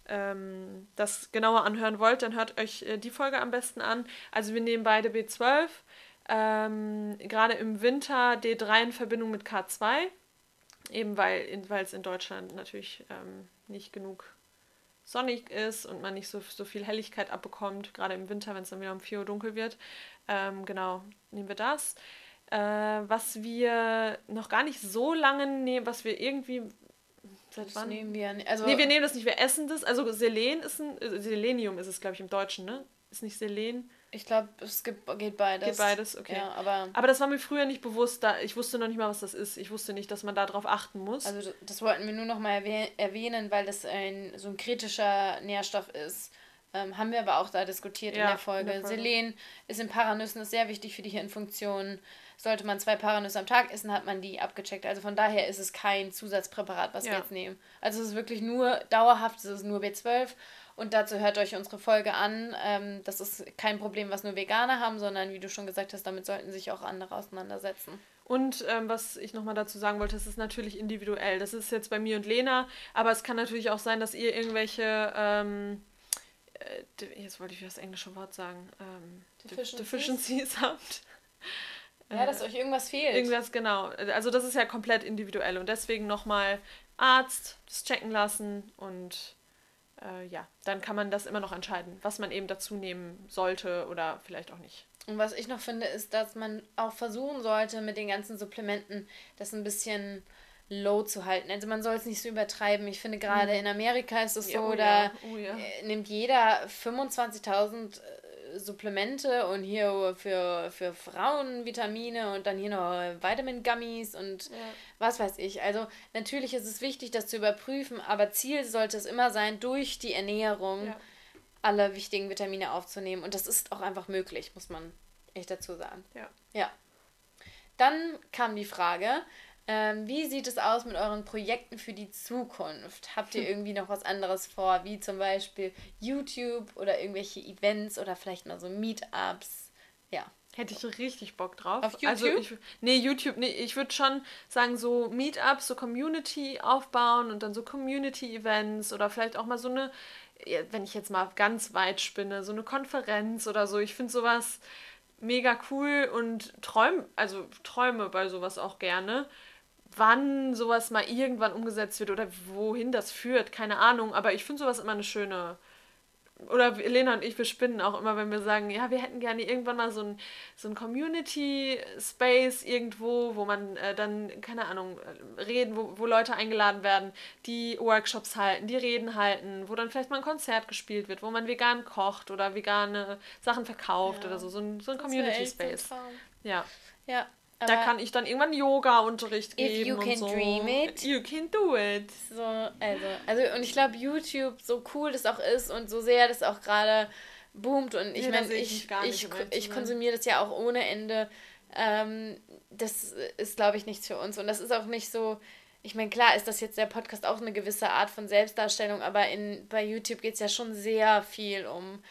ähm, das genauer anhören wollt, dann hört euch äh, die Folge am besten an. Also wir nehmen beide B12. Ähm, gerade im Winter D3 in Verbindung mit K2. Eben weil es in Deutschland natürlich ähm, nicht genug sonnig ist und man nicht so, so viel Helligkeit abbekommt, gerade im Winter, wenn es dann wieder um 4 Uhr dunkel wird. Ähm, genau, nehmen wir das. Äh, was wir noch gar nicht so lange nehmen, was wir irgendwie. Seit das wann? nehmen wir nicht. Also nee, wir nehmen das nicht, wir essen das. Also Selen ist ein. Äh, Selenium ist es, glaube ich, im Deutschen, ne? Ist nicht Selen. Ich glaube, es gibt, geht beides. Geht beides, okay. Ja, aber, aber das war mir früher nicht bewusst. Da, ich wusste noch nicht mal, was das ist. Ich wusste nicht, dass man darauf achten muss. Also das wollten wir nur noch mal erwähnen, weil das ein, so ein kritischer Nährstoff ist. Ähm, haben wir aber auch da diskutiert ja, in, der Folge. in der Folge. Selen ist in Paranüssen ist sehr wichtig für die Hirnfunktion. Sollte man zwei Paranüsse am Tag essen, hat man die abgecheckt. Also von daher ist es kein Zusatzpräparat, was ja. wir jetzt nehmen. Also es ist wirklich nur dauerhaft, es ist nur B12 und dazu hört euch unsere Folge an. Ähm, das ist kein Problem, was nur Veganer haben, sondern wie du schon gesagt hast, damit sollten sich auch andere auseinandersetzen. Und ähm, was ich nochmal dazu sagen wollte, es ist natürlich individuell. Das ist jetzt bei mir und Lena, aber es kann natürlich auch sein, dass ihr irgendwelche, ähm, äh, jetzt wollte ich das englische Wort sagen, ähm, Deficiencies, Deficiencies habt. Ja, dass euch irgendwas fehlt. Irgendwas, genau. Also das ist ja komplett individuell und deswegen nochmal Arzt, das checken lassen und äh, ja, dann kann man das immer noch entscheiden, was man eben dazu nehmen sollte oder vielleicht auch nicht. Und was ich noch finde, ist, dass man auch versuchen sollte, mit den ganzen Supplementen das ein bisschen low zu halten. Also man soll es nicht so übertreiben. Ich finde gerade mhm. in Amerika ist es so, oh, da ja. Oh, ja. nimmt jeder 25.000 Supplemente und hier für, für Frauen Vitamine und dann hier noch Vitamin Gummies und ja. was weiß ich. Also natürlich ist es wichtig, das zu überprüfen, aber Ziel sollte es immer sein, durch die Ernährung ja. alle wichtigen Vitamine aufzunehmen. Und das ist auch einfach möglich, muss man echt dazu sagen. Ja. Ja. Dann kam die Frage, Ähm, wie sieht es aus mit euren Projekten für die Zukunft? Habt ihr [laughs] irgendwie noch was anderes vor, wie zum Beispiel YouTube oder irgendwelche Events oder vielleicht mal so Meetups? Ja. Hätte ich richtig Bock drauf. Auf YouTube? Also ich, nee, YouTube, nee, ich würde schon sagen, so Meetups, so Community aufbauen und dann so Community-Events oder vielleicht auch mal so eine, wenn ich jetzt mal ganz weit spinne, so eine Konferenz oder so. Ich finde sowas mega cool und träume, also träume bei sowas auch gerne wann sowas mal irgendwann umgesetzt wird oder wohin das führt, keine Ahnung. Aber ich finde sowas immer eine schöne. Oder Lena und ich, wir spinnen auch immer, wenn wir sagen, ja, wir hätten gerne irgendwann mal so ein, so ein Community-Space irgendwo, wo man äh, dann, keine Ahnung, reden, wo, wo Leute eingeladen werden, die Workshops halten, die Reden halten, wo dann vielleicht mal ein Konzert gespielt wird, wo man vegan kocht oder vegane Sachen verkauft ja. oder so. So ein, so ein Community-Space. Ja. Ja, aber da kann ich dann irgendwann Yoga-Unterricht geben. If you can so. dream it. You can do it. So, also, also und ich glaube, YouTube, so cool das auch ist und so sehr das auch gerade boomt und ich ja, meine, ich, ich, ich, ich konsumiere das ja auch ohne Ende. Ähm, das ist, glaube ich, nichts für uns. Und das ist auch nicht so. Ich meine, klar ist das jetzt der Podcast auch eine gewisse Art von Selbstdarstellung, aber in, bei YouTube geht es ja schon sehr viel um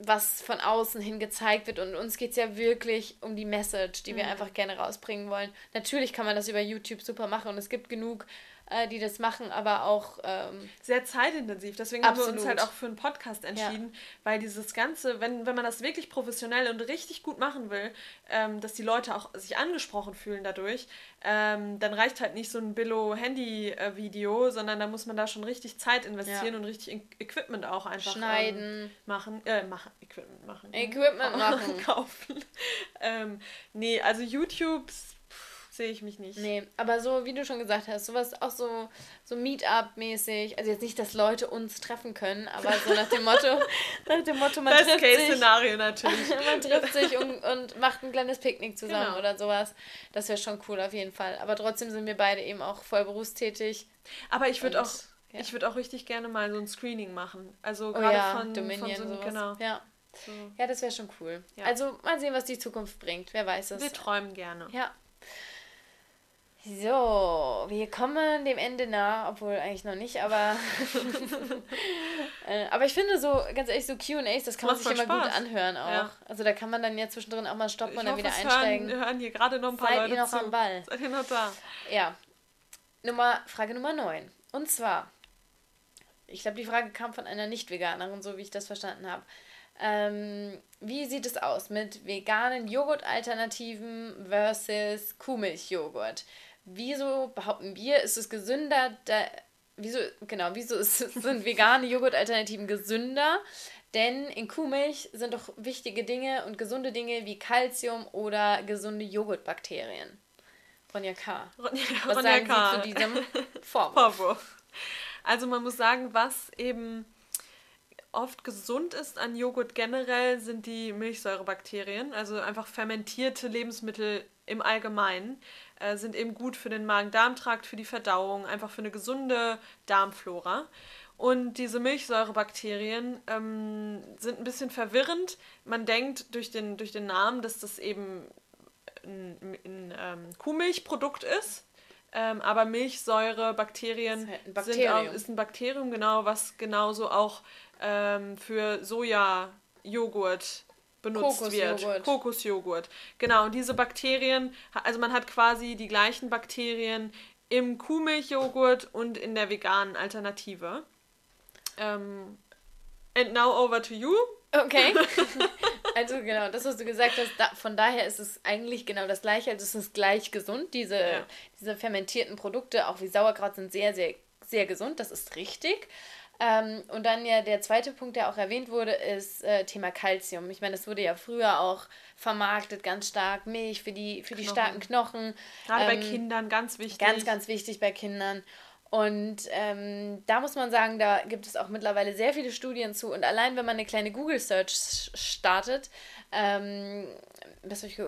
was von außen hin gezeigt wird. Und uns geht es ja wirklich um die Message, die wir mhm. einfach gerne rausbringen wollen. Natürlich kann man das über YouTube super machen und es gibt genug äh, die das machen, aber auch. Ähm, Sehr zeitintensiv. Deswegen absolut. haben wir uns halt auch für einen Podcast entschieden, ja. weil dieses Ganze, wenn, wenn man das wirklich professionell und richtig gut machen will, ähm, dass die Leute auch sich angesprochen fühlen dadurch, ähm, dann reicht halt nicht so ein Billo-Handy-Video, sondern da muss man da schon richtig Zeit investieren ja. und richtig Equipment auch einfach schneiden, ähm, machen, äh, machen, Equipment machen. Equipment [laughs] machen. [laughs] kaufen. ähm, nee, also YouTube sehe ich mich nicht. Nee, aber so, wie du schon gesagt hast, sowas auch so, so Meetup-mäßig. Also jetzt nicht, dass Leute uns treffen können, aber so nach dem Motto, [laughs] nach dem Motto, man Best trifft Case sich. Szenario natürlich. [laughs] man trifft [laughs] sich und, und macht ein kleines Picknick zusammen genau. oder sowas. Das wäre schon cool auf jeden Fall. Aber trotzdem sind wir beide eben auch voll berufstätig. Aber ich würde auch. Ja. Ich würde auch richtig gerne mal so ein Screening machen. Also oh gerade ja, von, Dominion, von so sowas. genau. Ja. So. Ja, das wäre schon cool. Ja. Also mal sehen, was die Zukunft bringt. Wer weiß es. Wir träumen gerne. Ja. So, wir kommen dem Ende nah, obwohl eigentlich noch nicht, aber. [laughs] äh, aber ich finde so, ganz ehrlich, so QAs, das kann man sich immer Spaß. gut anhören auch. Ja. Also da kann man dann ja zwischendrin auch mal stoppen ich und dann wieder einsteigen. Hören, hören hier gerade noch ein paar Seid Leute ihr noch zu. am Ball? Seid ihr noch da? Ja. Nummer, Frage Nummer 9. Und zwar, ich glaube, die Frage kam von einer Nicht-Veganerin, so wie ich das verstanden habe. Ähm, wie sieht es aus mit veganen Joghurt-Alternativen versus Kuhmilchjoghurt? Wieso behaupten wir, ist es gesünder, da, wieso, genau, wieso ist, [laughs] sind vegane Joghurtalternativen gesünder? Denn in Kuhmilch sind doch wichtige Dinge und gesunde Dinge wie Kalzium oder gesunde Joghurtbakterien. Ronja K. Ronja, was Ronja sagen K. Sie zu diesem [laughs] Vorwurf? Vorwurf? Also man muss sagen, was eben oft gesund ist an Joghurt generell, sind die Milchsäurebakterien, also einfach fermentierte Lebensmittel im Allgemeinen äh, sind eben gut für den Magen-Darm-Trakt, für die Verdauung, einfach für eine gesunde Darmflora. Und diese Milchsäurebakterien ähm, sind ein bisschen verwirrend. Man denkt durch den, durch den Namen, dass das eben ein, ein ähm, Kuhmilchprodukt ist. Ähm, aber Milchsäurebakterien halt sind auch, ist ein Bakterium, genau, was genauso auch ähm, für Sojajoghurt benutzt Kokosjoghurt. wird. Kokosjoghurt. Genau, und diese Bakterien, also man hat quasi die gleichen Bakterien im Kuhmilchjoghurt und in der veganen Alternative. Ähm, and now over to you. Okay. [laughs] also genau, das, was du gesagt hast, da, von daher ist es eigentlich genau das gleiche. Also es ist gleich gesund. Diese, ja. diese fermentierten Produkte, auch wie Sauerkraut, sind sehr, sehr, sehr gesund. Das ist richtig. Ähm, und dann ja der zweite Punkt, der auch erwähnt wurde, ist äh, Thema Kalzium. Ich meine, das wurde ja früher auch vermarktet, ganz stark Milch für die, für die starken Knochen. Gerade ähm, bei Kindern ganz wichtig. Ganz, ganz wichtig bei Kindern. Und ähm, da muss man sagen, da gibt es auch mittlerweile sehr viele Studien zu. Und allein wenn man eine kleine Google-Search startet, ähm,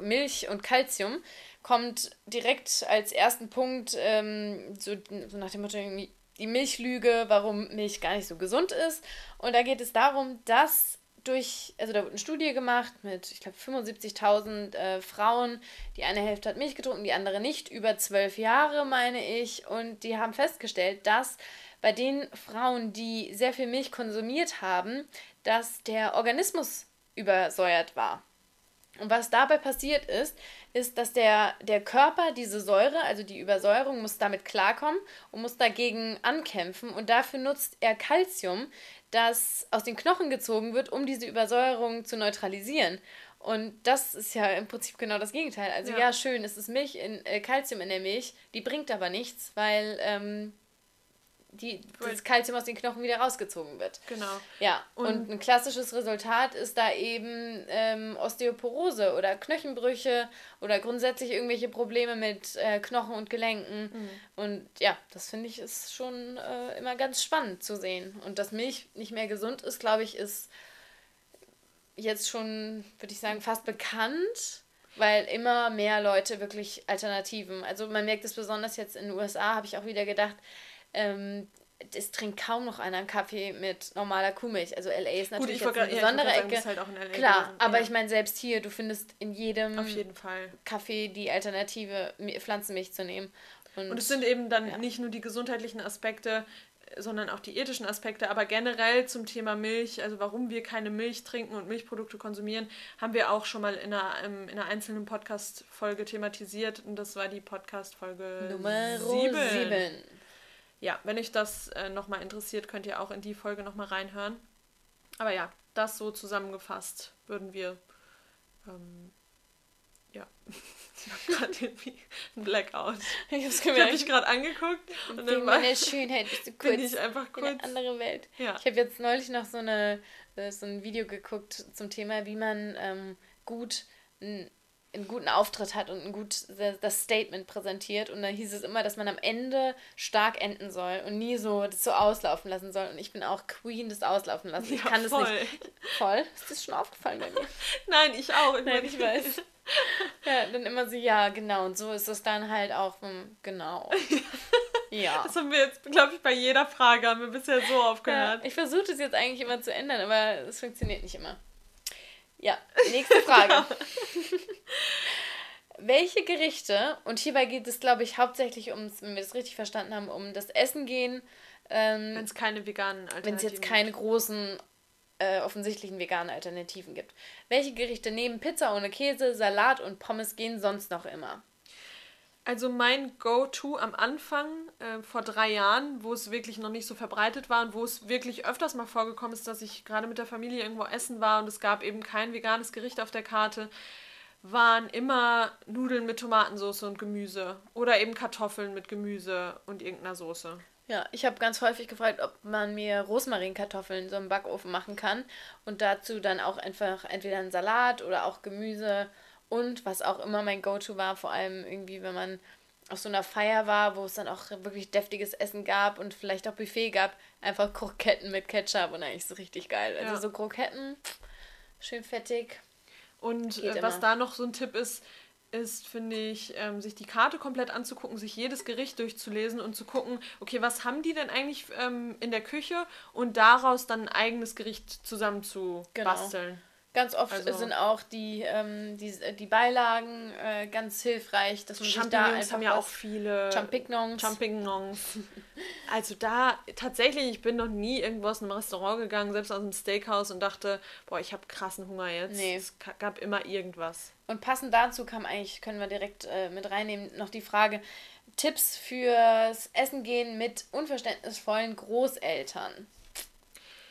Milch und Kalzium, kommt direkt als ersten Punkt ähm, so, so nach dem Motto irgendwie die Milchlüge, warum Milch gar nicht so gesund ist. Und da geht es darum, dass durch, also da wurde eine Studie gemacht mit, ich glaube, 75.000 äh, Frauen. Die eine Hälfte hat Milch getrunken, die andere nicht, über zwölf Jahre, meine ich. Und die haben festgestellt, dass bei den Frauen, die sehr viel Milch konsumiert haben, dass der Organismus übersäuert war. Und was dabei passiert ist, ist, dass der, der Körper diese Säure, also die Übersäuerung, muss damit klarkommen und muss dagegen ankämpfen. Und dafür nutzt er Calcium, das aus den Knochen gezogen wird, um diese Übersäuerung zu neutralisieren. Und das ist ja im Prinzip genau das Gegenteil. Also ja, ja schön, es ist Milch in äh, Calcium in der Milch, die bringt aber nichts, weil ähm, die, das Kalzium aus den Knochen wieder rausgezogen wird. Genau. Ja, und, und ein klassisches Resultat ist da eben ähm, Osteoporose oder Knochenbrüche oder grundsätzlich irgendwelche Probleme mit äh, Knochen und Gelenken. Mhm. Und ja, das finde ich ist schon äh, immer ganz spannend zu sehen. Und dass Milch nicht mehr gesund ist, glaube ich, ist jetzt schon, würde ich sagen, fast bekannt weil immer mehr Leute wirklich Alternativen, also man merkt es besonders jetzt in den USA, habe ich auch wieder gedacht, ähm, es trinkt kaum noch einer einen Kaffee mit normaler Kuhmilch. Also LA ist natürlich Gut, eine besondere ja, Ecke. Halt Klar, gewesen. aber ja. ich meine, selbst hier, du findest in jedem Auf jeden Fall. Kaffee die Alternative, Pflanzenmilch zu nehmen. Und, Und es sind eben dann ja. nicht nur die gesundheitlichen Aspekte, sondern auch die ethischen Aspekte. Aber generell zum Thema Milch, also warum wir keine Milch trinken und Milchprodukte konsumieren, haben wir auch schon mal in einer, in einer einzelnen Podcast-Folge thematisiert. Und das war die Podcast-Folge Nummer 7. 7 ja, wenn euch das äh, nochmal interessiert, könnt ihr auch in die Folge nochmal reinhören. Aber ja, das so zusammengefasst würden wir. Ähm, ja, [laughs] ich habe gerade irgendwie ein Blackout. Ich, ich habe mich gerade angeguckt und dann meine Schönheit bist du [laughs] kurz bin ich einfach kurz in eine andere Welt. Ja. Ich habe jetzt neulich noch so eine äh, so ein Video geguckt zum Thema, wie man ähm, gut einen guten Auftritt hat und ein gut das Statement präsentiert. Und dann hieß es immer, dass man am Ende stark enden soll und nie so das so auslaufen lassen soll. Und ich bin auch Queen des Auslaufen lassen. Ja, ich kann voll. das nicht. Voll? Ist das schon aufgefallen bei mir? [laughs] Nein, ich auch. Ich Nein, ich weiß. [laughs] Ja, dann immer so, ja, genau. Und so ist es dann halt auch, hm, genau. [laughs] Ja. Das haben wir jetzt, glaube ich, bei jeder Frage haben wir bisher so aufgehört. Ja, ich versuche das jetzt eigentlich immer zu ändern, aber es funktioniert nicht immer. Ja, nächste Frage. [laughs] [laughs] Welche Gerichte, und hierbei geht es, glaube ich, hauptsächlich ums, wenn wir das richtig verstanden haben, um das Essen gehen. Ähm, wenn es keine veganen Alternativen Wenn es jetzt keine gibt. großen, äh, offensichtlichen veganen Alternativen gibt. Welche Gerichte neben Pizza ohne Käse, Salat und Pommes gehen sonst noch immer? Also mein Go-To am Anfang, äh, vor drei Jahren, wo es wirklich noch nicht so verbreitet war und wo es wirklich öfters mal vorgekommen ist, dass ich gerade mit der Familie irgendwo essen war und es gab eben kein veganes Gericht auf der Karte, waren immer Nudeln mit Tomatensauce und Gemüse oder eben Kartoffeln mit Gemüse und irgendeiner Soße. Ja, ich habe ganz häufig gefragt, ob man mir Rosmarinkartoffeln so im Backofen machen kann und dazu dann auch einfach entweder einen Salat oder auch Gemüse und was auch immer mein Go-To war, vor allem irgendwie, wenn man auf so einer Feier war, wo es dann auch wirklich deftiges Essen gab und vielleicht auch Buffet gab, einfach Kroketten mit Ketchup und eigentlich so richtig geil. Also ja. so Kroketten, schön fettig. Und äh, was da noch so ein Tipp ist, ist, finde ich, ähm, sich die Karte komplett anzugucken, sich jedes Gericht durchzulesen und zu gucken, okay, was haben die denn eigentlich ähm, in der Küche und daraus dann ein eigenes Gericht zusammen zu genau. basteln. Ganz oft also, sind auch die, ähm, die, die Beilagen äh, ganz hilfreich, dass man sich da einfach haben ja auch viele Champignons. Champignons. [laughs] also da tatsächlich, ich bin noch nie irgendwo aus einem Restaurant gegangen, selbst aus einem Steakhouse und dachte, boah, ich habe krassen Hunger jetzt. Nee. Es gab immer irgendwas. Und passend dazu kam eigentlich, können wir direkt äh, mit reinnehmen, noch die Frage, Tipps fürs Essen gehen mit unverständnisvollen Großeltern.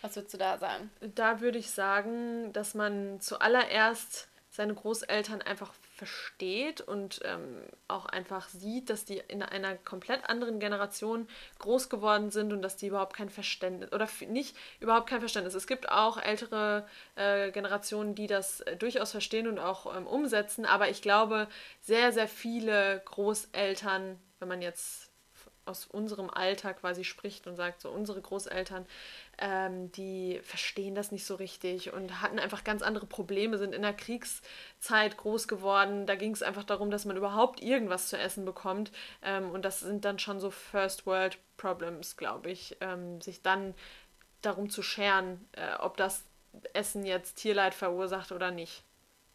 Was würdest du da sagen? Da würde ich sagen, dass man zuallererst seine Großeltern einfach versteht und ähm, auch einfach sieht, dass die in einer komplett anderen Generation groß geworden sind und dass die überhaupt kein Verständnis oder nicht überhaupt kein Verständnis. Es gibt auch ältere äh, Generationen, die das äh, durchaus verstehen und auch ähm, umsetzen, aber ich glaube, sehr, sehr viele Großeltern, wenn man jetzt aus unserem Alter quasi spricht und sagt, so unsere Großeltern, ähm, die verstehen das nicht so richtig und hatten einfach ganz andere Probleme, sind in der Kriegszeit groß geworden. Da ging es einfach darum, dass man überhaupt irgendwas zu essen bekommt. Ähm, und das sind dann schon so First World Problems, glaube ich, ähm, sich dann darum zu scheren, äh, ob das Essen jetzt Tierleid verursacht oder nicht.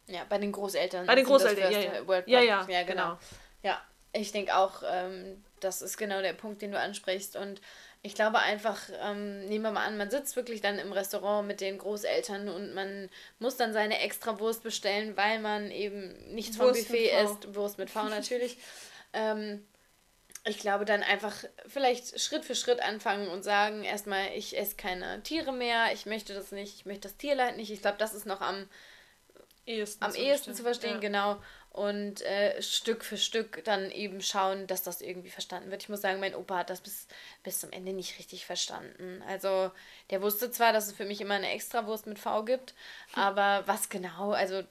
Ja, bei den Großeltern. Bei den Großeltern, ja, ja. World ja, ja, ja, genau. genau. Ja, ich denke auch, ähm, das ist genau der Punkt, den du ansprichst. Und ich glaube einfach, ähm, nehmen wir mal an, man sitzt wirklich dann im Restaurant mit den Großeltern und man muss dann seine extra Wurst bestellen, weil man eben nichts Wurst vom Buffet isst. Wurst mit V [laughs] natürlich. ähm, ich glaube, dann einfach vielleicht Schritt für Schritt anfangen und sagen, erstmal, ich esse keine Tiere mehr, ich möchte das nicht, ich möchte das Tierleid nicht. Ich glaube, das ist noch am ehesten, am zu, ehesten verstehen. zu verstehen, ja. genau und äh, Stück für Stück dann eben schauen, dass das irgendwie verstanden wird. Ich muss sagen, mein Opa hat das bis, bis zum Ende nicht richtig verstanden. Also der wusste zwar, dass es für mich immer eine Extrawurst mit V gibt, hm. aber was genau, also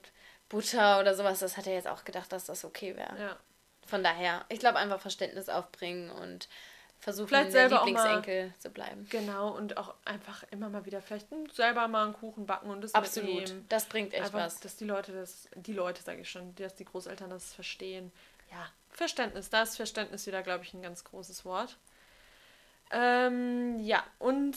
Butter oder sowas, das hat er jetzt auch gedacht, dass das okay wäre. Ja. Von daher, ich glaube einfach Verständnis aufbringen und versuchen, vielleicht selber Lieblingsenkel mal, zu bleiben. Genau, und auch einfach immer mal wieder vielleicht selber mal einen Kuchen backen und das Absolut, mitnehmen. das bringt echt einfach, was. Dass die Leute das, die Leute sage ich schon, dass die Großeltern das verstehen. Ja, Verständnis, da ist Verständnis wieder, glaube ich, ein ganz großes Wort. Ähm, ja, und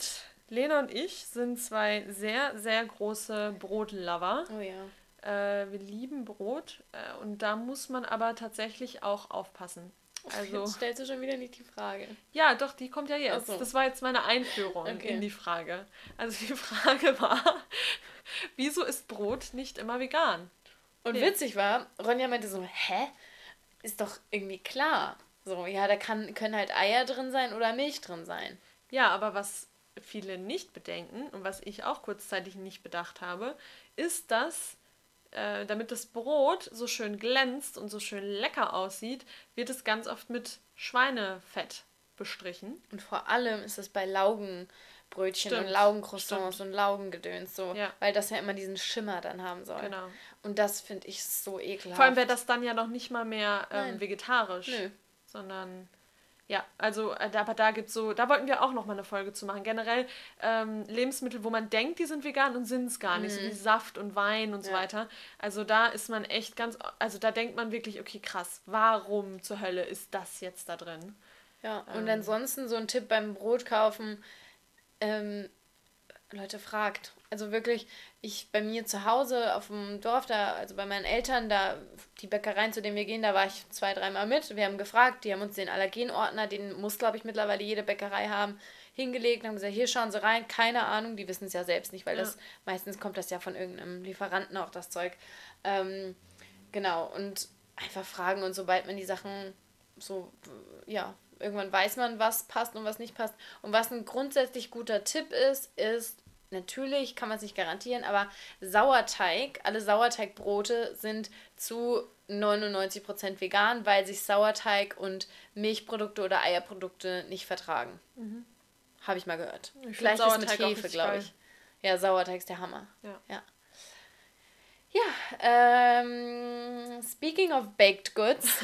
Lena und ich sind zwei sehr, sehr große Brotlover. Oh ja. Äh, wir lieben Brot äh, und da muss man aber tatsächlich auch aufpassen. Also, jetzt stellst du schon wieder nicht die Frage. Ja, doch, die kommt ja jetzt. So. Das war jetzt meine Einführung okay. in die Frage. Also die [laughs] Frage war, wieso ist Brot nicht immer vegan? Und nee. witzig war, Ronja meinte so, hä? Ist doch irgendwie klar. So, ja, da kann, können halt Eier drin sein oder Milch drin sein. Ja, aber was viele nicht bedenken und was ich auch kurzzeitig nicht bedacht habe, ist, dass äh, damit das Brot so schön glänzt und so schön lecker aussieht, wird es ganz oft mit Schweinefett bestrichen. Und vor allem ist es bei Laugenbrötchen Stimmt. und Laugencroissants und Laugengedöns so, ja. weil das ja immer diesen Schimmer dann haben soll. Genau. Und das finde ich so ekelhaft. Vor allem wäre das dann ja noch nicht mal mehr ähm, vegetarisch, Nö. sondern ja, also äh, aber da gibt's so, da wollten wir auch noch mal eine Folge zu machen. Generell ähm, Lebensmittel, wo man denkt, die sind vegan und sind es gar nicht, mhm. so wie Saft und Wein und ja. so weiter. Also da ist man echt ganz, also da denkt man wirklich, okay, krass, warum zur Hölle ist das jetzt da drin? Ja, und ähm. ansonsten so ein Tipp beim Brot kaufen, ähm, Leute fragt. Also wirklich, ich bei mir zu Hause auf dem Dorf, da, also bei meinen Eltern, da, die Bäckereien, zu denen wir gehen, da war ich zwei, dreimal mit. Wir haben gefragt, die haben uns den Allergenordner, den muss, glaube ich, mittlerweile jede Bäckerei haben, hingelegt und haben gesagt, hier schauen Sie rein, keine Ahnung, die wissen es ja selbst nicht, weil ja. das meistens kommt das ja von irgendeinem Lieferanten auch das Zeug. Ähm, genau, und einfach fragen und sobald man die Sachen so, ja, irgendwann weiß man, was passt und was nicht passt. Und was ein grundsätzlich guter Tipp ist, ist natürlich kann man es nicht garantieren, aber Sauerteig, alle Sauerteigbrote sind zu 99% vegan, weil sich Sauerteig und Milchprodukte oder Eierprodukte nicht vertragen. Mhm. Habe ich mal gehört. Ich Gleich ist mit Hefe, glaube ich. Ja, Sauerteig ist der Hammer. Ja. Ja, ja ähm, speaking of baked goods. [laughs]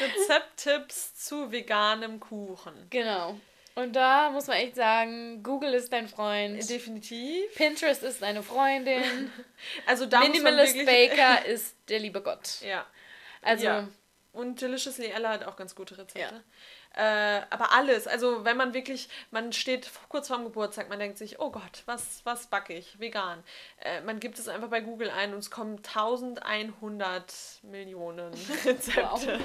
Rezepttipps zu veganem Kuchen. Genau. Und da muss man echt sagen, Google ist dein Freund. Definitiv. Pinterest ist deine Freundin. [laughs] also da Minimalist Baker [laughs] ist der liebe Gott. Ja. Also. Ja. Und Deliciously Ella hat auch ganz gute Rezepte. Ja. Äh, aber alles, also wenn man wirklich, man steht kurz vorm Geburtstag, man denkt sich, oh Gott, was, was backe ich? Vegan. Äh, man gibt es einfach bei Google ein und es kommen 1100 Millionen [laughs] Rezepte.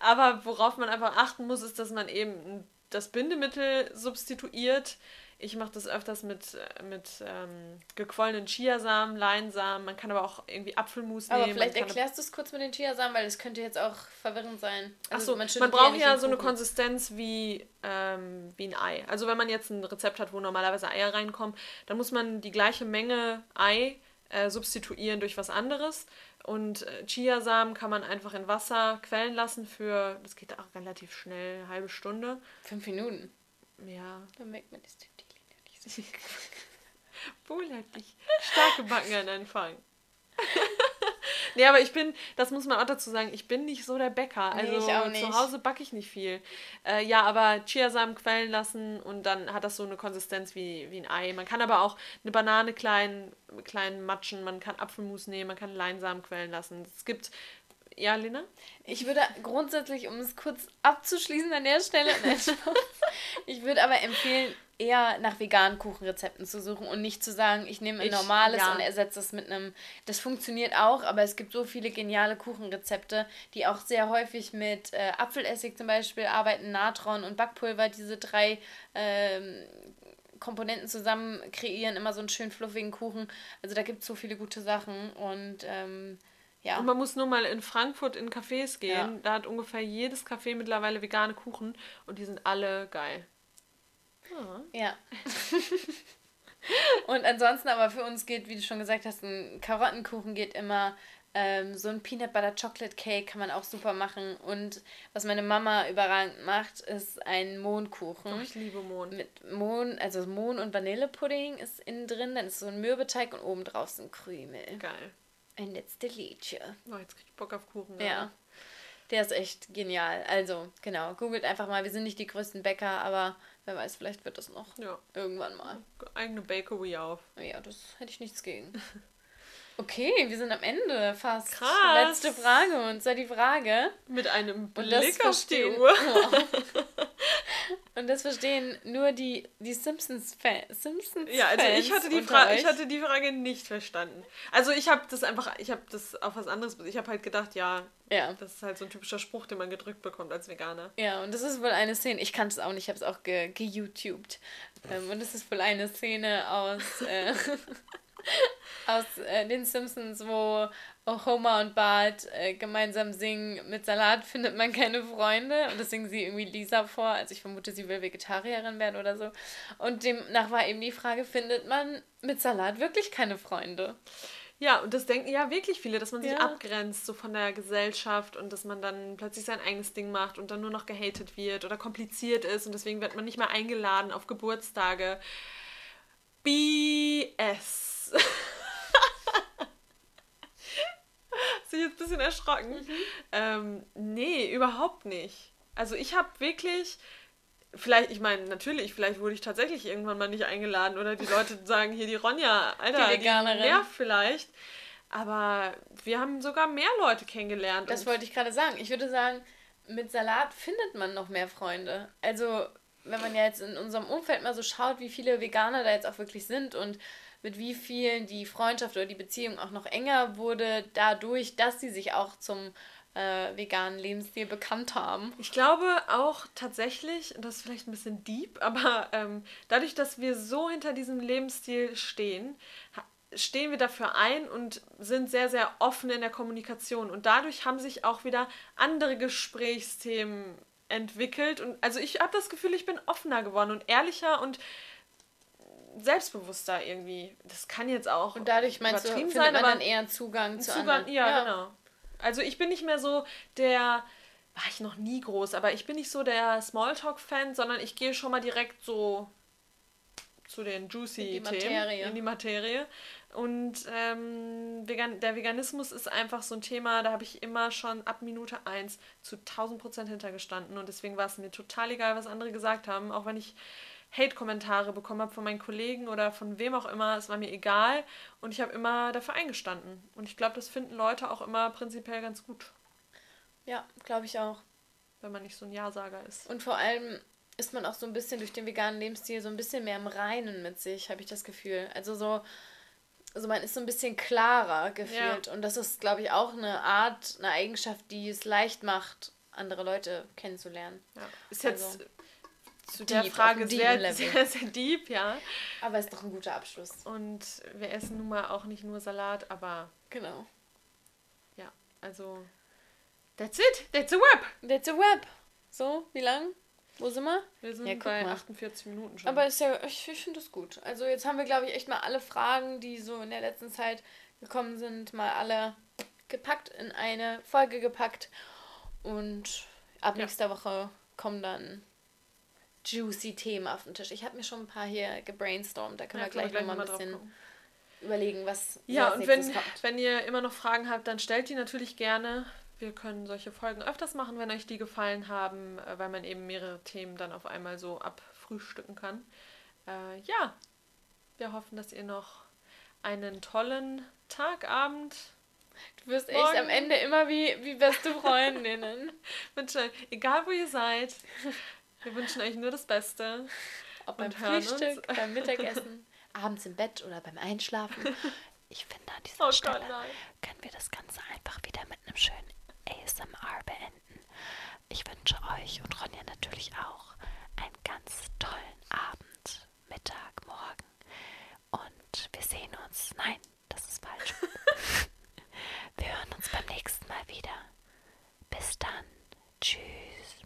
Aber worauf man einfach achten muss, ist, dass man eben das Bindemittel substituiert. Ich mache das öfters mit, mit ähm, gequollenen Chiasamen, Leinsamen. Man kann aber auch irgendwie Apfelmus nehmen. Aber vielleicht erklärst du es kurz mit den Chiasamen, weil das könnte jetzt auch verwirrend sein. Also Achso, man, man braucht ja so eine Konsistenz wie, ähm, wie ein Ei. Also wenn man jetzt ein Rezept hat, wo normalerweise Eier reinkommen, dann muss man die gleiche Menge Ei äh, substituieren durch was anderes. Und äh, Chiasamen kann man einfach in Wasser quellen lassen für, das geht auch relativ schnell, eine halbe Stunde. Fünf Minuten? Ja. Dann merkt man das die nicht so. [laughs] Wohlheitlich. Starke Backen an Anfang. [laughs] nee, aber ich bin, das muss man auch dazu sagen, ich bin nicht so der Bäcker. Also nee, ich auch nicht. zu Hause backe ich nicht viel. Äh, ja, aber Chiasamen quellen lassen und dann hat das so eine Konsistenz wie, wie ein Ei. Man kann aber auch eine Banane klein, klein matschen, man kann Apfelmus nehmen, man kann Leinsamen quellen lassen. Es gibt ja, Lena? Ich würde grundsätzlich, um es kurz abzuschließen an der Stelle, [laughs] ich würde aber empfehlen, eher nach veganen Kuchenrezepten zu suchen und nicht zu sagen, ich nehme ein ich, normales ja. und ersetze es mit einem. Das funktioniert auch, aber es gibt so viele geniale Kuchenrezepte, die auch sehr häufig mit äh, Apfelessig zum Beispiel arbeiten, Natron und Backpulver, diese drei ähm, Komponenten zusammen kreieren, immer so einen schön fluffigen Kuchen. Also da gibt es so viele gute Sachen und ähm, ja. Und man muss nur mal in Frankfurt in Cafés gehen. Ja. Da hat ungefähr jedes Café mittlerweile vegane Kuchen und die sind alle geil. Ja. und ansonsten aber für uns geht, wie du schon gesagt hast, ein Karottenkuchen geht immer. Ähm, so ein Peanut Butter Chocolate Cake kann man auch super machen. Und was meine Mama überragend macht, ist ein Mohnkuchen. Oh, ich liebe Mohn. Mit Mohn, also Mohn und Vanillepudding ist innen drin, dann ist so ein Mürbeteig und oben drauf ein Krümel. Geil. Ein letzte Liedchen. Oh, jetzt krieg ich Bock auf Kuchen. Ja. ja. Der ist echt genial. Also, genau, googelt einfach mal. Wir sind nicht die größten Bäcker, aber wer weiß, vielleicht wird das noch ja. irgendwann mal. Eigene Bakery auf. Ja, das hätte ich nichts gegen. [laughs] Okay, wir sind am Ende fast. Krass. Letzte Frage und zwar die Frage. Mit einem Blick auf die Uhr. Oh. [laughs] Und das verstehen nur die, die Simpsons-Fans. Simpsons ja, also ich hatte, die Frage, ich hatte die Frage nicht verstanden. Also ich habe das einfach, ich habe das auf was anderes, ich habe halt gedacht, ja, ja, das ist halt so ein typischer Spruch, den man gedrückt bekommt als Veganer. Ja, und das ist wohl eine Szene, ich kann es auch nicht, ich habe es auch ge-YouTubed. Ähm, und das ist wohl eine Szene aus... Äh, [laughs] [laughs] aus äh, den Simpsons, wo Homer und Bart äh, gemeinsam singen, mit Salat findet man keine Freunde. Und das singen sie irgendwie Lisa vor. Also ich vermute, sie will Vegetarierin werden oder so. Und demnach war eben die Frage, findet man mit Salat wirklich keine Freunde? Ja, und das denken ja wirklich viele, dass man sich ja. abgrenzt so von der Gesellschaft und dass man dann plötzlich sein eigenes Ding macht und dann nur noch gehatet wird oder kompliziert ist und deswegen wird man nicht mehr eingeladen auf Geburtstage. BS. [laughs] Du jetzt ein bisschen erschrocken? Mhm. Ähm, nee, überhaupt nicht. Also ich habe wirklich, vielleicht, ich meine, natürlich, vielleicht wurde ich tatsächlich irgendwann mal nicht eingeladen oder die Leute [laughs] sagen hier die Ronja, Alter, die, die nervt vielleicht. Aber wir haben sogar mehr Leute kennengelernt. Das wollte ich gerade sagen. Ich würde sagen, mit Salat findet man noch mehr Freunde. Also, wenn man ja jetzt in unserem Umfeld mal so schaut, wie viele Veganer da jetzt auch wirklich sind und mit wie vielen die Freundschaft oder die Beziehung auch noch enger wurde, dadurch, dass sie sich auch zum äh, veganen Lebensstil bekannt haben. Ich glaube auch tatsächlich, das ist vielleicht ein bisschen deep, [laughs] aber ähm, dadurch, dass wir so hinter diesem Lebensstil stehen, stehen wir dafür ein und sind sehr, sehr offen in der Kommunikation. Und dadurch haben sich auch wieder andere Gesprächsthemen entwickelt. Und also ich habe das Gefühl, ich bin offener geworden und ehrlicher und selbstbewusster irgendwie. Das kann jetzt auch und dadurch meinst du, findet sein, man dann eher Zugang zu Zugang, anderen. Ja, ja, genau. Also ich bin nicht mehr so der, war ich noch nie groß, aber ich bin nicht so der Smalltalk-Fan, sondern ich gehe schon mal direkt so zu den juicy in Themen, in die Materie. Und ähm, vegan, der Veganismus ist einfach so ein Thema, da habe ich immer schon ab Minute 1 zu 1000 Prozent hintergestanden. Und deswegen war es mir total egal, was andere gesagt haben, auch wenn ich Hate-Kommentare bekommen habe von meinen Kollegen oder von wem auch immer, es war mir egal und ich habe immer dafür eingestanden. Und ich glaube, das finden Leute auch immer prinzipiell ganz gut. Ja, glaube ich auch. Wenn man nicht so ein Ja-Sager ist. Und vor allem ist man auch so ein bisschen durch den veganen Lebensstil so ein bisschen mehr im Reinen mit sich, habe ich das Gefühl. Also so, also man ist so ein bisschen klarer gefühlt. Ja. Und das ist, glaube ich, auch eine Art, eine Eigenschaft, die es leicht macht, andere Leute kennenzulernen. Ja. Ist jetzt also zu der deep, Frage sehr, sehr, sehr deep, ja. Aber ist doch ein guter Abschluss. Und wir essen nun mal auch nicht nur Salat, aber. Genau. Ja, also. That's it. That's a web. That's a web. So, wie lang? Wo sind wir? Wir sind ja, bei 48 Minuten schon. Aber ist ja, ich, ich finde das gut. Also jetzt haben wir, glaube ich, echt mal alle Fragen, die so in der letzten Zeit gekommen sind, mal alle gepackt, in eine Folge gepackt. Und ab ja. nächster Woche kommen dann juicy Themen auf den Tisch. Ich habe mir schon ein paar hier gebrainstormt. Da können ja, wir gleich, gleich nochmal ein bisschen überlegen, was Ja, und wenn, wenn ihr immer noch Fragen habt, dann stellt die natürlich gerne. Wir können solche Folgen öfters machen, wenn euch die gefallen haben, äh, weil man eben mehrere Themen dann auf einmal so abfrühstücken kann. Äh, ja, wir hoffen, dass ihr noch einen tollen Tag, Abend, Du wirst echt am Ende immer wie, wie beste Freundinnen. [laughs] Egal wo ihr seid, [laughs] Wir wünschen euch nur das Beste. Ob beim Frühstück, uns. beim Mittagessen, [laughs] abends im Bett oder beim Einschlafen. [laughs] Ich finde, an dieser oh Stelle Gott, können wir das Ganze einfach wieder mit einem schönen ASMR beenden. Ich wünsche euch und Ronja natürlich auch einen ganz tollen Abend, Mittag, Morgen. Und wir sehen uns. Nein, das ist falsch. [laughs] wir hören uns beim nächsten Mal wieder. Bis dann. Tschüss.